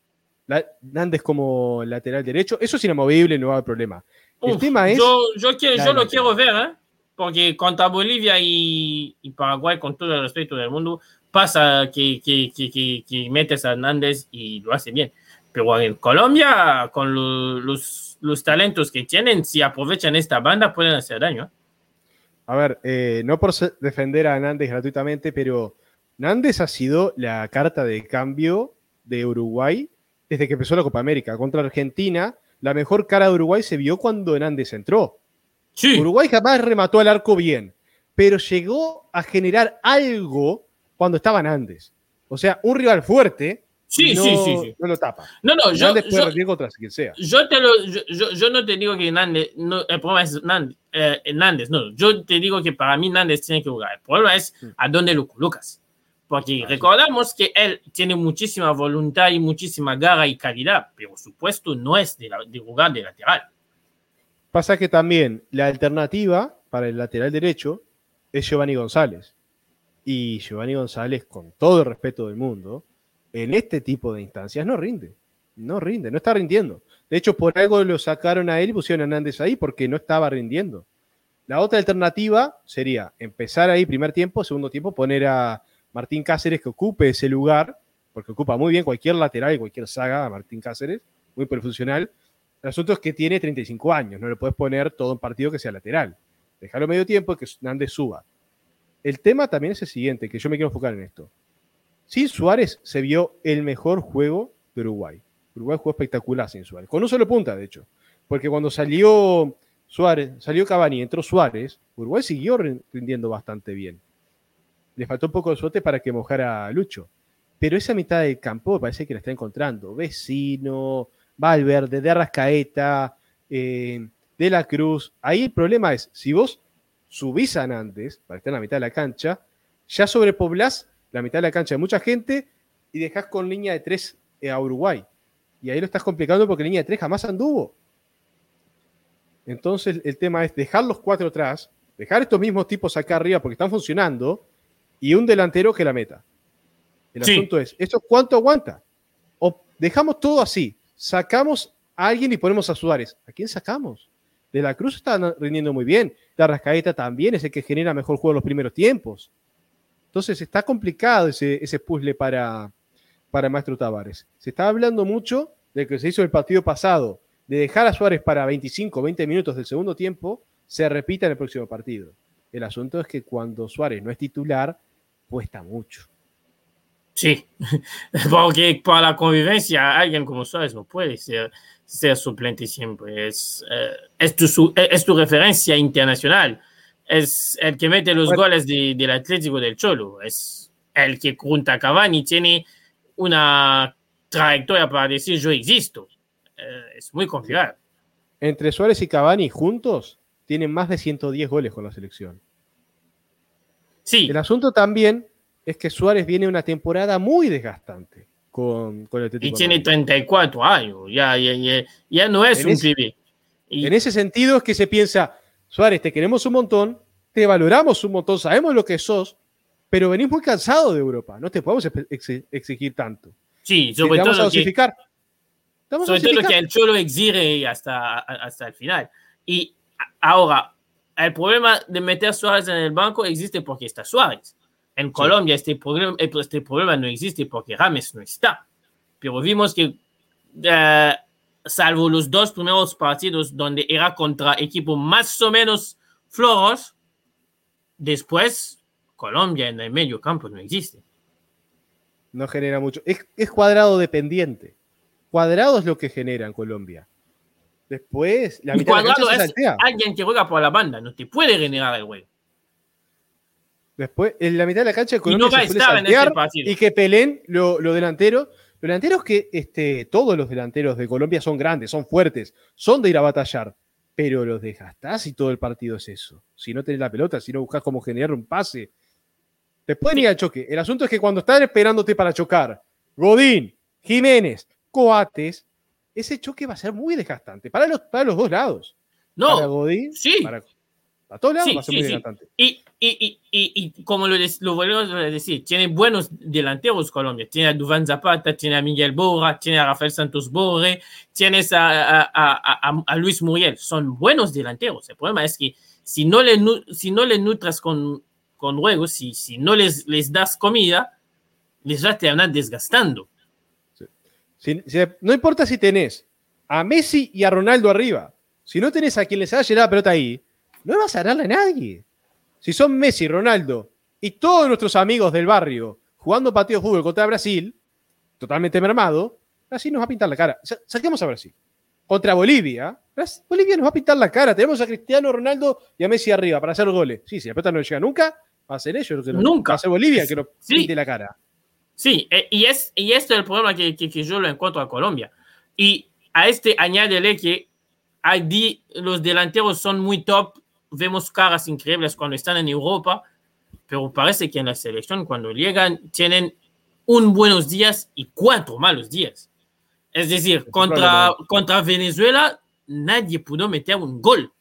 la- Nández como lateral derecho. Eso es inamovible, no va a haber problema. El Uf, tema es. Yo, yo, quiero- yo lo quiero ver, ¿eh? Porque contra Bolivia y, y Paraguay, con todo el respeto del mundo, pasa que, que, que, que, que metes a Hernández y lo hace bien. Pero en Colombia, con lo- los, los talentos que tienen, si aprovechan esta banda, pueden hacer daño. ¿eh? A ver, eh, no por defender a Nández gratuitamente, pero Nández ha sido la carta de cambio de Uruguay desde que empezó la Copa América. Contra Argentina, la mejor cara de Uruguay se vio cuando Nández entró. Sí, Uruguay jamás remató al arco bien, pero llegó a generar algo cuando estaba Nández. O sea, un rival fuerte sí, no, sí, sí, sí. no lo tapa. No, no, yo, yo, rendir contra quien sea. yo te lo, yo, yo, yo no te digo que Nández, no, el problema es Nández, eh, no, yo te digo que para mí Nández tiene que jugar. El problema es Mm. a dónde lo colocas. Porque Ah, sí. recordamos que él tiene muchísima voluntad y muchísima garra y calidad, pero su puesto no es de, la- de jugar de lateral. Pasa que también la alternativa para el lateral derecho es Giovanni González. Y Giovanni González, con todo el respeto del mundo, en este tipo de instancias no rinde. No rinde, no está rindiendo. De hecho, por algo lo sacaron a él y pusieron a Hernández ahí porque no estaba rindiendo. La otra alternativa sería empezar ahí primer tiempo, segundo tiempo, poner a Martín Cáceres que ocupe ese lugar, porque ocupa muy bien cualquier lateral y cualquier saga a Martín Cáceres, muy perfuncional. El asunto es que tiene 35 años, no le puedes poner todo un partido que sea lateral. Dejarlo medio tiempo y que Nández suba. El tema también es el siguiente, que yo me quiero enfocar en esto. Sin Suárez se vio el mejor juego de Uruguay. Uruguay jugó espectacular sin Suárez, con un solo punta, de hecho. Porque cuando salió Suárez, salió Cavani, entró Suárez, Uruguay siguió rin- rindiendo bastante bien. Le faltó un poco de suerte para que mojara a Lucho. Pero esa mitad del campo parece que la está encontrando. Vecino, Valverde, de Arrascaeta, eh, de la Cruz. Ahí el problema es, si vos subís a Nández para estar en la mitad de la cancha, ya sobrepoblás la mitad de la cancha de mucha gente y dejás con línea de tres eh, a Uruguay. Y ahí lo estás complicando porque línea de tres jamás anduvo. Entonces el tema es dejar los cuatro atrás, dejar estos mismos tipos acá arriba porque están funcionando y un delantero que la meta. El Sí. asunto es, ¿esto cuánto aguanta? O dejamos todo así, sacamos a alguien y ponemos a Suárez. ¿A quién sacamos? De la Cruz está rindiendo muy bien. De Arrascaeta también es el que genera mejor juego en los primeros tiempos. Entonces está complicado ese, ese puzzle para, para Maestro Tavares. Se está hablando mucho de que se hizo el partido pasado, de dejar a Suárez para 25 20 minutos del segundo tiempo, se repita en el próximo partido. El asunto es que cuando Suárez no es titular, cuesta mucho. Sí, (laughs) porque para la convivencia alguien como Suárez no puede ser, ser suplente siempre. Es, eh, es, tu, es tu referencia internacional. Es el que mete los Bueno. goles de- del Atlético del Cholo. Es el que junto a Cavani tiene una trayectoria para decir yo existo. Eh, es muy confiable. Entre Suárez y Cavani juntos tienen más de 110 goles con la selección. Sí, El asunto también es que Suárez viene una temporada muy desgastante con, con el y Atlético. de tiene Madrid. 34 años. Ya, ya, ya, ya no es En un ese- pibe. Y- En ese sentido es que se piensa, Suárez, te queremos un montón, te valoramos un montón, sabemos lo que sos, pero venís muy cansado de Europa, no te podemos ex- ex- exigir tanto. sí, sobre te vamos a todo que- dosificar, Sobre todo que el Cholo exige hasta, hasta el final. Y ahora, el problema de meter Suárez en el banco existe porque está Suárez. En Colombia este, problema, este problema no existe porque Rames no está. Pero vimos que, eh, salvo los dos primeros partidos donde era contra equipos más o menos flojos, después Colombia en el medio campo no existe. No genera mucho. Es, es cuadrado dependiente. Cuadrado es lo que genera en Colombia. Después, la mitad cuadrado de la es alguien que juega por la banda, no te puede generar el juego. Después, en la mitad de la cancha, Colombia y no va a y que peleen lo delanteros. Los delanteros que este, todos los delanteros de Colombia son grandes, son fuertes, son de ir a batallar, pero los desgastás y todo el partido es eso. Si no tenés la pelota, si no buscas cómo generar un pase, te pueden ir al choque. El asunto es que cuando están esperándote para chocar, Godín, Jiménez, Coates, ese choque va a ser muy desgastante para los, para los dos lados. No, para Godín, sí. para, todos lados va a ser muy desgastante. Y, y, y, y, como lo, lo, volvemos a decir, tiene buenos delanteros Colombia. Tiene a Duván Zapata, tiene a Miguel Borra, tiene a Rafael Santos Borre, tienes a, a, a, a, Luis Muriel. Son buenos delanteros. El problema es que si no le, si no le nutras con, con juegos, si, si no les, les das comida, les va a terminar desgastando no importa si tenés a Messi y a Ronaldo arriba. Si no tenés a quien les llegado la pelota ahí, no vas a ganarle a nadie. Si son Messi, Ronaldo y todos nuestros amigos del barrio jugando partido de fútbol contra Brasil, totalmente mermado, Brasil nos va a pintar la cara. saquemos a Brasil. Contra Bolivia, Bolivia nos va a pintar la cara. Tenemos a Cristiano Ronaldo y a Messi arriba para hacer goles. Sí, si la pelota no llega nunca, va a ser ellos. Que nunca. Va a ser Bolivia que nos pinte la cara. Sí, eh, y, es, y este es el problema que, que, yo lo encuentro a Colombia. Y a este añádele que los delanteros son muy top, vemos caras increíbles cuando están en Europa, pero parece que en la selección cuando llegan tienen un buenos días y cuatro malos días. Es decir, contra, contra Venezuela nadie pudo meter un gol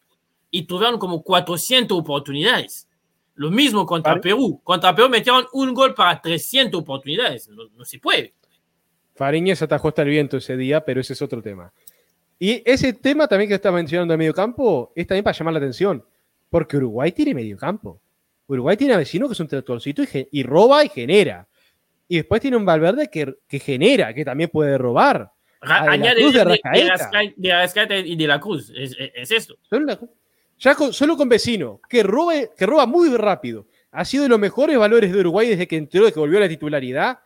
y tuvieron como 400 oportunidades. Lo mismo contra Perú. Contra Perú metieron un gol para 300 oportunidades. No, se puede. Fariñez atajó hasta el viento ese día, pero ese es otro tema. Y ese tema también que está mencionando de medio campo es también para llamar la atención. Porque Uruguay tiene medio campo. Uruguay tiene a vecino que es un tractorcito y, roba y genera. Y después tiene un Valverde que, que genera, que también puede robar. Añade de, de, de, y de la Cruz. Es, es, esto. Ya solo con Vecino, que, que roba muy rápido. Ha sido de los mejores valores de Uruguay desde que entró, desde que volvió a la titularidad.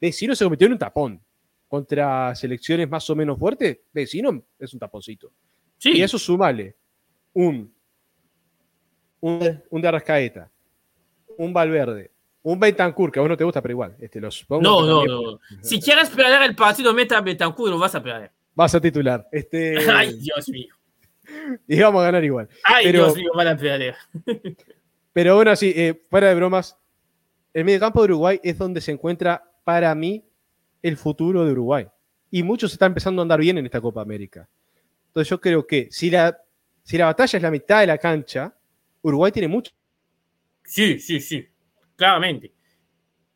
Vecino se convirtió en un tapón. Contra selecciones más o menos fuertes, Vecino es un taponcito. Sí. Y eso sumale un, un, un de Arrascaeta, un Valverde, un Betancourt, que a vos no te gusta, pero igual. Este, los no, no, no. Si quieres perder el partido, meta a Betancourt y lo vas a perder. Vas a titular. Este... (laughs) Ay, Dios mío. y vamos a ganar igual. Ay, pero, Dios mío, mala (laughs) Pero bueno, sí, eh, fuera de bromas, el mediocampo de Uruguay es donde se encuentra, para mí, el futuro de Uruguay. Y muchos están empezando a andar bien en esta Copa América. Entonces yo creo que si la, si la batalla es la mitad de la cancha, Uruguay tiene mucho. Sí, sí, sí, claramente.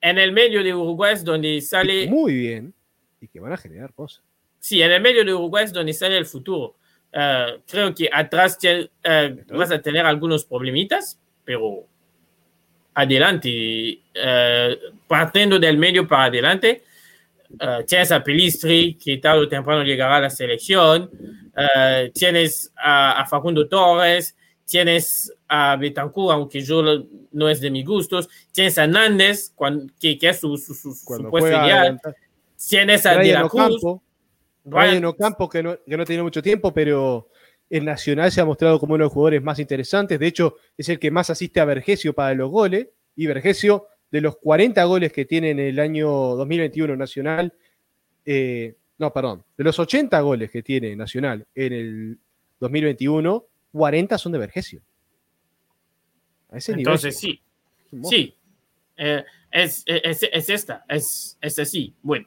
En el medio de Uruguay es donde sale... Muy bien. Y que van a generar cosas. Sí, en el medio de Uruguay es donde sale el futuro. Eh, creo que atrás uh, vas a tener algunos problemitas, pero adelante, uh, partiendo del medio para adelante, tienes a Pelistri, que tarde o temprano llegará a la selección, tienes a, Facundo Torres, tienes a Betancourt, aunque yo no es de mis gustos, tienes a Nández, que, que, es su, su, su, puesto ideal, tienes a De la Cruz, Ryan Ocampo, que no, que no tenido mucho tiempo, pero el Nacional se ha mostrado como uno de los jugadores más interesantes. De hecho, es el que más asiste a Vergesio para los goles. Y Vergesio, de los 40 goles que tiene en el año 2021 Nacional, eh, no, perdón, de los 80 goles que tiene Nacional en el 2021, 40 son de Vergesio. Entonces, sí, sí, eh, es, es, esta, es, es así. Bueno,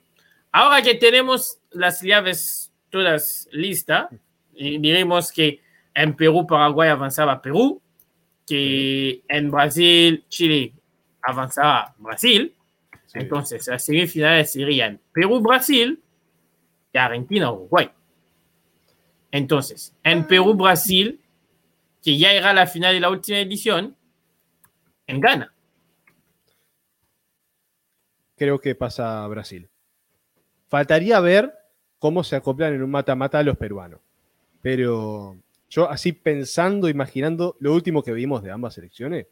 Ahora que tenemos las llaves todas listas, diremos que en Perú, Paraguay avanzaba Perú, que en Brasil, Chile avanzaba Brasil. Entonces, las semifinales serían Perú-Brasil, y Argentina-Uruguay. Entonces, en Perú-Brasil, que ya era la final de la última edición, en Ghana. Creo que pasa a Brasil. Faltaría ver cómo se acoplan en un mata-mata los peruanos. Pero yo así pensando, imaginando lo último que vimos de ambas selecciones,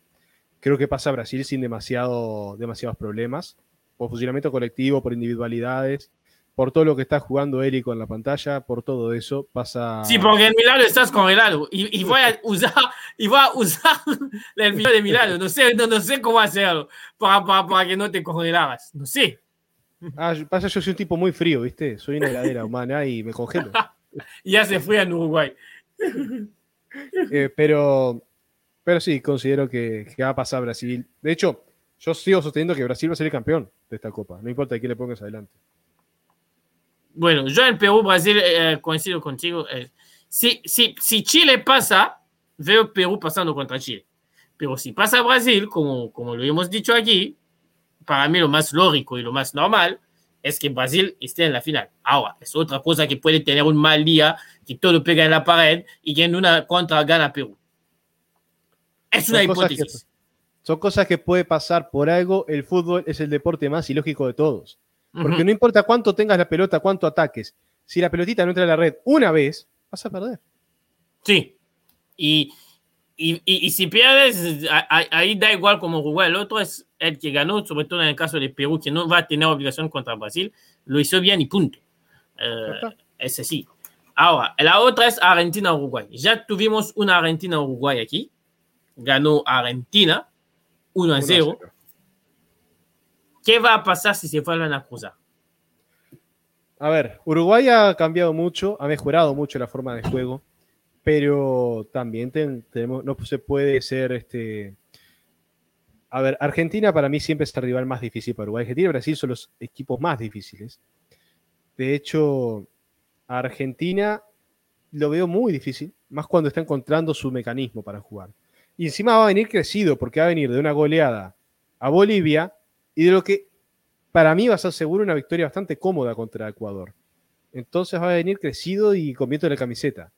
creo que pasa a Brasil sin demasiado, demasiados problemas. Por funcionamiento colectivo, por individualidades por todo lo que está jugando Eric con la pantalla, por todo eso, pasa. Sí, porque en Milano estás congelado y, y voy a usar y voy a usar (laughs) el video de Milano. No sé, no, sé cómo hacerlo para, para, que no te congelaras. No sé. Ah, pasa, yo soy un tipo muy frío, ¿viste? Soy una heladera humana y me congelo. (laughs) ya se fue en Uruguay. Eh, pero, pero sí, considero que, que va a pasar Brasil. De hecho, yo sigo sosteniendo que Brasil va a ser el campeón de esta copa. No importa de qué le pongas adelante bueno, yo en Perú, Brasil, eh, coincido contigo. Eh, si, si, si, Chile pasa, veo Perú pasando contra Chile. Pero si pasa Brasil, como, como lo hemos dicho aquí, para mí lo más lógico y lo más normal es que Brasil esté en la final. Ahora, es otra cosa que puede tener un mal día, que todo pega en la pared y que en una contra gana Perú. Es una hipótesis. son cosas que puede pasar por algo. El fútbol es el deporte más ilógico de todos. Porque no importa cuánto tengas la pelota, cuánto ataques, si la pelotita no entra en la red una vez, vas a perder. Sí. Y, y, si pierdes, ahí da igual como Uruguay. El otro es el que ganó, sobre todo en el caso de Perú, que no va a tener obligación contra Brasil. Lo hizo bien y punto. Eh, ese sí. Ahora, la otra es Argentina-Uruguay. Ya tuvimos una Argentina-Uruguay aquí. Ganó Argentina 1 a 0. ¿Qué va a pasar si se vuelven a cruzar? A ver, Uruguay ha cambiado mucho, ha mejorado mucho la forma de juego, pero también tenemos, no se puede ser este. A ver, Argentina para mí siempre es el rival más difícil para Uruguay. Argentina y Brasil son los equipos más difíciles. De hecho, Argentina lo veo muy difícil, más cuando está encontrando su mecanismo para jugar. Y encima va a venir crecido, porque va a venir de una goleada a Bolivia y de lo que para mí va a ser seguro una victoria bastante cómoda contra Ecuador. Entonces va a venir crecido y con viento de la camiseta.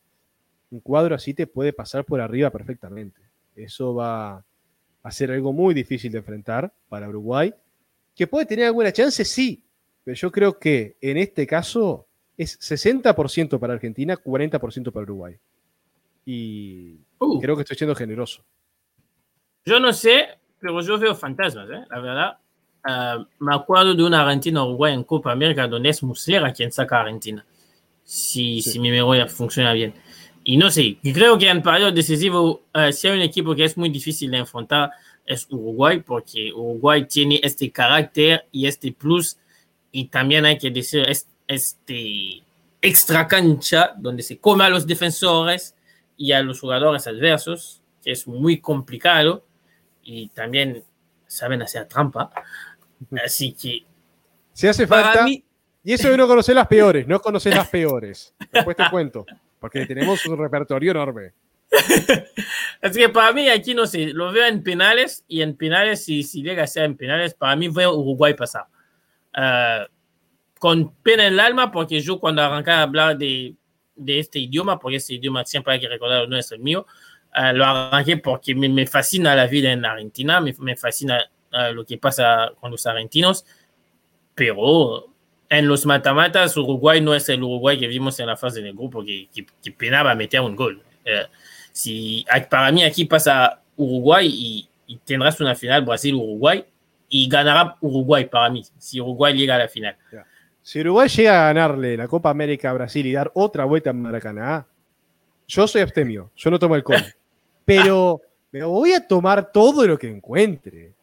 Un cuadro así te puede pasar por arriba perfectamente. Eso va a ser algo muy difícil de enfrentar para Uruguay. ¿Que puede tener alguna chance? Sí. Pero yo creo que en este caso es 60% para Argentina, 40% para Uruguay. Y uh. creo que estoy siendo generoso. Yo no sé, pero yo veo fantasmas, ¿eh? la verdad. Uh, me acuerdo de una Argentina-Uruguay en Copa América donde es Muslera quien saca a Argentina. Si, sí. si, mi memoria funciona bien. Y no sé, creo que en periodo decisivo, uh, si hay un equipo que es muy difícil de enfrentar, es Uruguay, porque Uruguay tiene este carácter y este plus. Y también hay que decir, este extra cancha donde se come a los defensores y a los jugadores adversos, que es muy complicado. Y también saben hacer trampa. Así que. Si hace falta. y eso de no conocer las peores, no conocer las peores. Después te cuento, porque tenemos un repertorio enorme. (laughs) Así que para mí aquí no sé, lo veo en penales y en penales, si, si llega a ser en penales, para mí veo Uruguay pasar. Uh, con pena en el alma, porque yo cuando arranqué a hablar de, de, este idioma, porque este idioma siempre hay que recordar, no es el mío, uh, lo arranqué porque me, me, fascina la vida en Argentina, me, me fascina lo que pasa con los argentinos, pero en los matamatas Uruguay no es el Uruguay que vimos en la fase del grupo que, que, penaba meter un gol. Eh, si, para mí aquí pasa Uruguay y, tendrás una final Brasil-Uruguay y ganará Uruguay para mí, si Uruguay llega a la final. Si Uruguay llega a ganarle la Copa América a Brasil y dar otra vuelta en Maracaná, yo soy abstemio, yo no tomo el gol. (laughs) pero me voy a tomar todo lo que encuentre.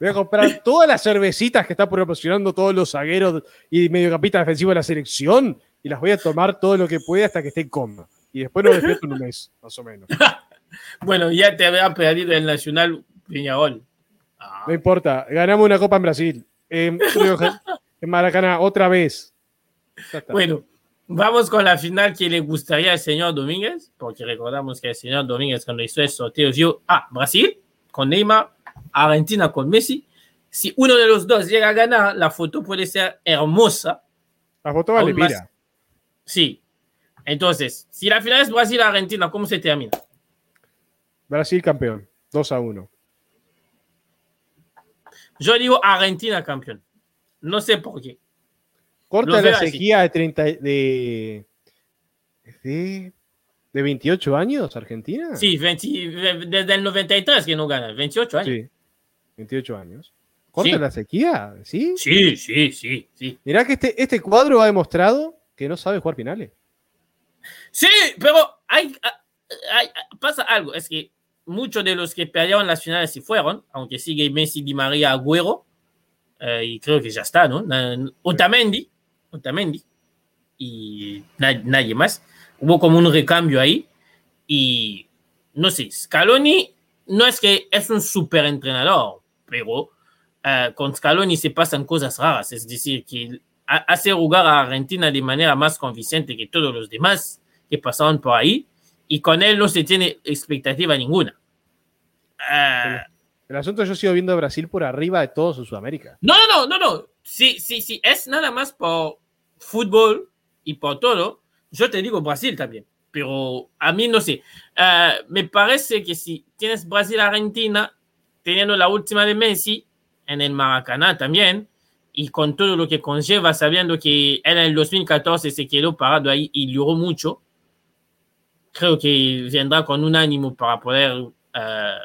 Voy a comprar (laughs) todas las cervecitas que están proporcionando todos los zagueros y mediocampistas defensivos de la selección y las voy a tomar todo lo que pueda hasta que esté en coma. Y después lo despierto en un mes, más o menos. (laughs) bueno, ya te había pedido el Nacional Piñagol. Ah. No importa, ganamos una copa en Brasil. en Maracaná, otra vez. Bueno, vamos con la final que le gustaría al señor Domínguez, porque recordamos que el señor Domínguez cuando hizo el sorteo vio a Brasil con Neymar Argentina con Messi. Si uno de los dos llega a ganar, la foto puede ser hermosa. La foto vale Sí. Entonces, si la final es Brasil-Argentina, ¿cómo se termina? Brasil campeón, 2 a 1. Yo digo Argentina campeón. No sé por qué. Corta la así. sequía de 30 de, de de 28 años Argentina. Sí, 20 desde el 93 que no gana, 28 años. Sí, 28 años. Corta Sí. la sequía, ¿sí? Sí, sí, sí, sí. Mirá que este, este cuadro ha demostrado que no sabe jugar finales. Sí, pero hay, hay- pasa algo, es que muchos de los que perdieron las finales se fueron, aunque sigue Messi, Di María, Agüero, eh, y creo que ya está, ¿no? Otamendi, Otamendi, y na- nadie más. Hubo como un recambio ahí, y no sé, Scaloni no es que es un super entrenador, pero eh, con Scaloni se pasan cosas raras, es decir, que ha- hace jugar a Argentina de manera más convincente que todos los demás que pasaron por ahí, y con él no se tiene expectativa ninguna. Eh, El asunto yo sigo viendo a Brasil por arriba de todo su Sudamérica. no, no, no, no, no. Sí, sí, sí, es nada más por fútbol y por todo. Yo te digo Brasil también, pero a mí no sé. Eh, me parece que si tienes Brasil-Argentina, teniendo la última de Messi en el Maracaná también, y con todo lo que conlleva, sabiendo que él en el 2014 se quedó parado ahí y lloró mucho, creo que vendrá con un ánimo para poder eh,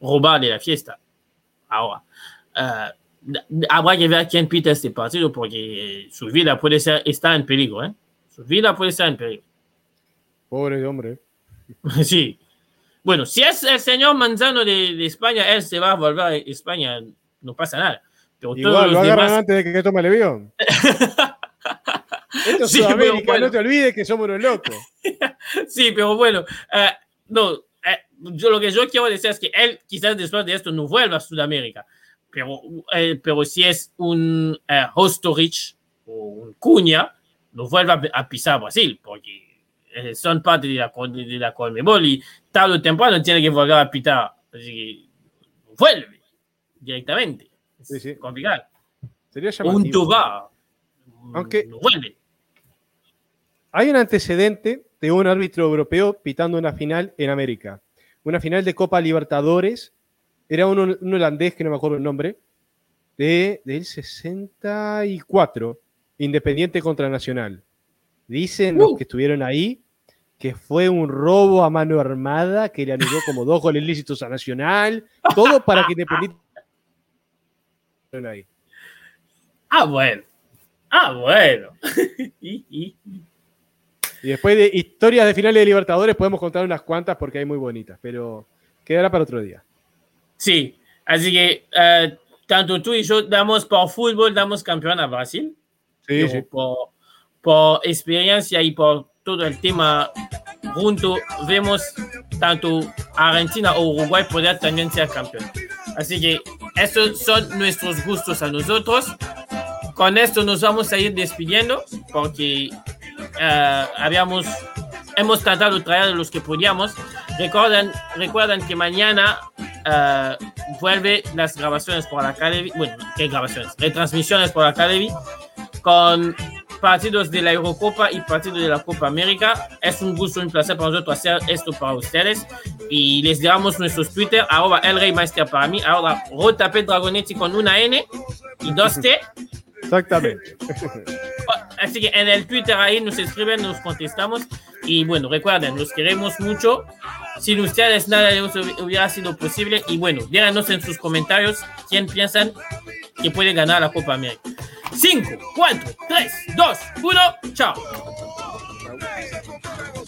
robarle la fiesta. Ahora, eh, habrá que ver quién pita este partido porque su vida puede ser, está en peligro, ¿eh? Su vida puede estar en peligro. Pobre hombre. (laughs) Sí. Bueno, si es el señor Manzano de, de España, él se va a volver a España, no pasa nada. Pero Igual lo los agarran demás, antes de que tome el avión. (laughs) Esto es Sí, Sudamérica, bueno. no te olvides que somos unos locos. (laughs) sí, pero bueno, eh, no, eh, yo lo que yo quiero decir es que él quizás después de esto no vuelva a Sudamérica, pero, eh, pero si es un eh, Hostorich o un Cuña, no vuelva a, pisar Brasil, porque eh, son parte de la, de la Conmebol y tarde o temprano tiene que volver a pitar, así que vuelve directamente. Es Sí, sí. complicado. Sería un. Tobar, Aunque- no vuelve. Hay un antecedente de un árbitro europeo pitando una final en América. Una final de Copa Libertadores. Era un, un holandés, que no me acuerdo el nombre, de, del 64, Independiente contra Nacional. Dicen los Uh. que estuvieron ahí que fue un robo a mano armada, que le anuló como dos goles lícitos a Nacional, todo para que Independiente... ahí. Ah, bueno. Ah, bueno. (laughs) Y después de historias de finales de Libertadores podemos contar unas cuantas porque hay muy bonitas, pero quedará para otro día. Sí, así que eh, tanto tú y yo damos por fútbol, damos campeón a Brasil. Sí, sí. Por, por experiencia y por todo el tema junto, vemos tanto Argentina o Uruguay poder también ser campeón. Así que estos son nuestros gustos a nosotros. Con esto nos vamos a ir despidiendo porque eh, habíamos, hemos tratado de traer los que podíamos. Recuerden, recuerden que mañana eh, vuelve las grabaciones por Academy. Bueno, ¿qué grabaciones? Retransmisiones por Academy con partidos de la Eurocopa y partidos de la Copa América. Es un gusto, un placer para nosotros hacer esto para ustedes. Y les damos nuestros Twitter, arroba el Rey Maestria para mí, ahora Rotapé Dragonetti con una N y dos T. Exactamente. Así que en el Twitter ahí nos escriben, nos contestamos. Y bueno, recuerden, los queremos mucho. Sin ustedes nada de eso hubiera sido posible. Y bueno, díganos en sus comentarios quién piensan que puede ganar la Copa América. 5, 4, 3, 2, 1, chao.